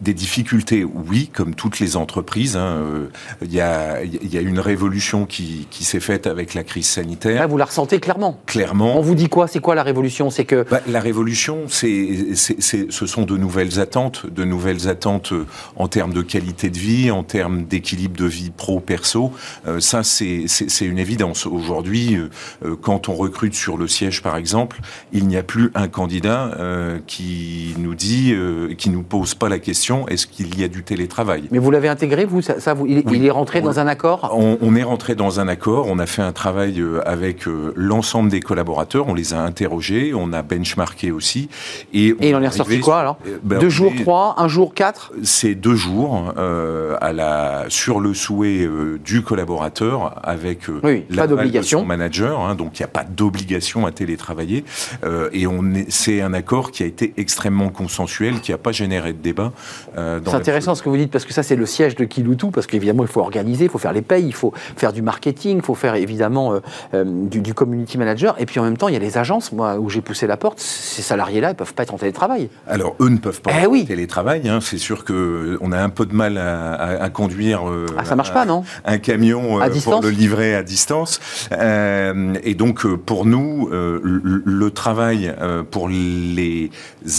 Des difficultés, oui, comme toutes les entreprises. hein, euh, Il y, a, il y a une révolution qui, qui s'est faite avec la crise sanitaire. Là, vous la ressentez clairement. Clairement, On vous dit quoi? C'est quoi la révolution? C'est que Bah, la révolution, c'est, c'est, c'est- ce sont de nouvelles attentes, de nouvelles attentes euh, en termes de qualité de vie, en termes d'équilibre de vie pro-perso. Euh, ça, c'est, c'est, c'est une évidence. Aujourd'hui, euh, euh, quand on recrute sur le siège, par exemple, il n'y a plus un candidat euh, qui nous dit, euh, qui nous pose pas la question est-ce qu'il y a du télétravail? Mais vous l'avez intégré, vous? Ça, ça, vous, il, Oui. il est rentré On dans l'a- un accord? On, on est rentré dans un accord, on a fait un travail euh, avec euh, l'ensemble des collaborateurs, on les a interrogés, on a benchmarké aussi. Et, Et il en est ressorti quoi alors? Euh, ben, Deux on jours, est- trois, un jour, quatre? C'est deux jours euh, à la, sur le souhait euh, du collaborateur avec euh, Oui, pas l'aval de son manager, hein, donc il n'y a pas d'obligation à télétravailler. Et on c'est un accord qui a été extrêmement consensuel, qui n'a pas généré de débat. Euh, C'est intéressant ce que vous dites, parce que ça, c'est le siège de Kiloutou, parce qu'évidemment, il faut organiser, il faut faire les payes, il faut faire du marketing, il faut faire évidemment euh, euh, du, du community manager. Et puis en même temps, il y a les agences, moi, où j'ai poussé la porte, ces salariés-là, ils peuvent pas être en télétravail. Alors, eux ne peuvent pas Eh oui. télétravail. Hein. C'est sûr que on a un peu de mal à, à- à conduire Ah, ça marche un, pas, non un camion À pour le livrer à distance. Et donc, pour nous, le, le travail pour les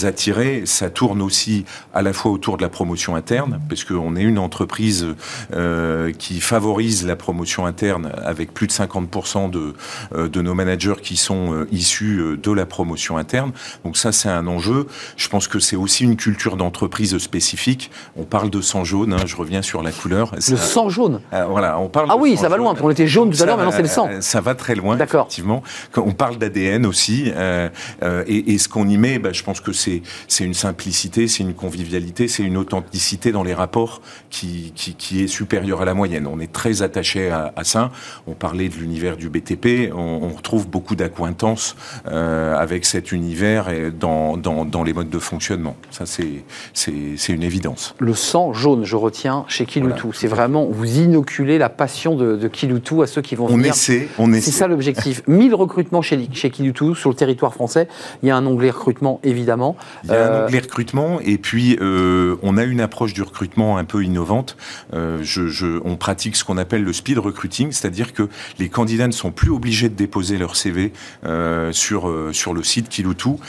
attirer, ça tourne aussi à la fois autour de la promotion interne, parce qu'on est une entreprise euh, qui favorise la promotion interne avec plus de 50% de, euh, de nos managers qui sont euh, issus de la promotion interne. Donc ça, c'est un enjeu. Je pense que c'est aussi une culture d'entreprise spécifique. On parle de sang jaune, hein, je reviens sur la couleur. Le Ça- sang jaune. euh, voilà, on parle Ah oui, ça va loin, qu'on était jaune tout à l'heure, maintenant c'est le sang. Ça va très loin, D'accord. effectivement. On parle d'ADN aussi, euh, euh, et, et ce qu'on y met, bah, je pense que c'est c'est une simplicité, c'est une convivialité, c'est une authenticité dans les rapports qui, qui, qui est supérieure à la moyenne. On est très attaché à, à ça. On parlait de l'univers du BTP, on, on retrouve beaucoup d'acquaintances euh, avec cet univers et dans, dans, dans les modes de fonctionnement. Ça, c'est c'est- c'est une évidence. Le sang jaune, je retiens, chez Kiloutou. Voilà, c'est vraiment, vous inoculez la passion de, de Kiloutou à ceux qui vont On venir. essaie, on essaie. C'est ça l'objectif. [laughs] 1000 recrutements chez, chez Kiloutou sur le territoire français. Il y a un onglet recrutement, évidemment. Il y a Euh, un onglet recrutement et puis euh, on a une approche du recrutement un peu innovante. Euh, je, je- on pratique ce qu'on appelle le speed recruiting, c'est-à-dire que les candidats ne sont plus obligés de déposer leur CV euh, sur euh, sur le site Kiloutou.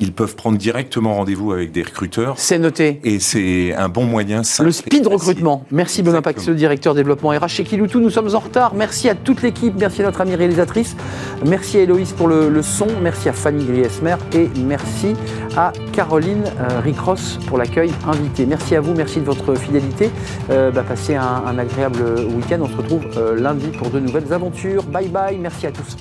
Ils peuvent prendre directement rendez-vous avec des recruteurs C'est noté. et c'est un bon moyen. simple Le speed recrutement. Merci Benoît. Paxeux, directeur développement RH chez Kiloutou. Nous sommes en retard. Merci à toute l'équipe. Merci à notre amie réalisatrice. Merci à Héloïse pour le, le son. Merci à Fanny Griesmer. Et merci à Caroline Ricross pour l'accueil invité. Merci à vous. Merci de votre fidélité. Euh, bah, passez un, un agréable week-end. On se retrouve euh, lundi pour de nouvelles aventures. Bye bye. Merci à tous.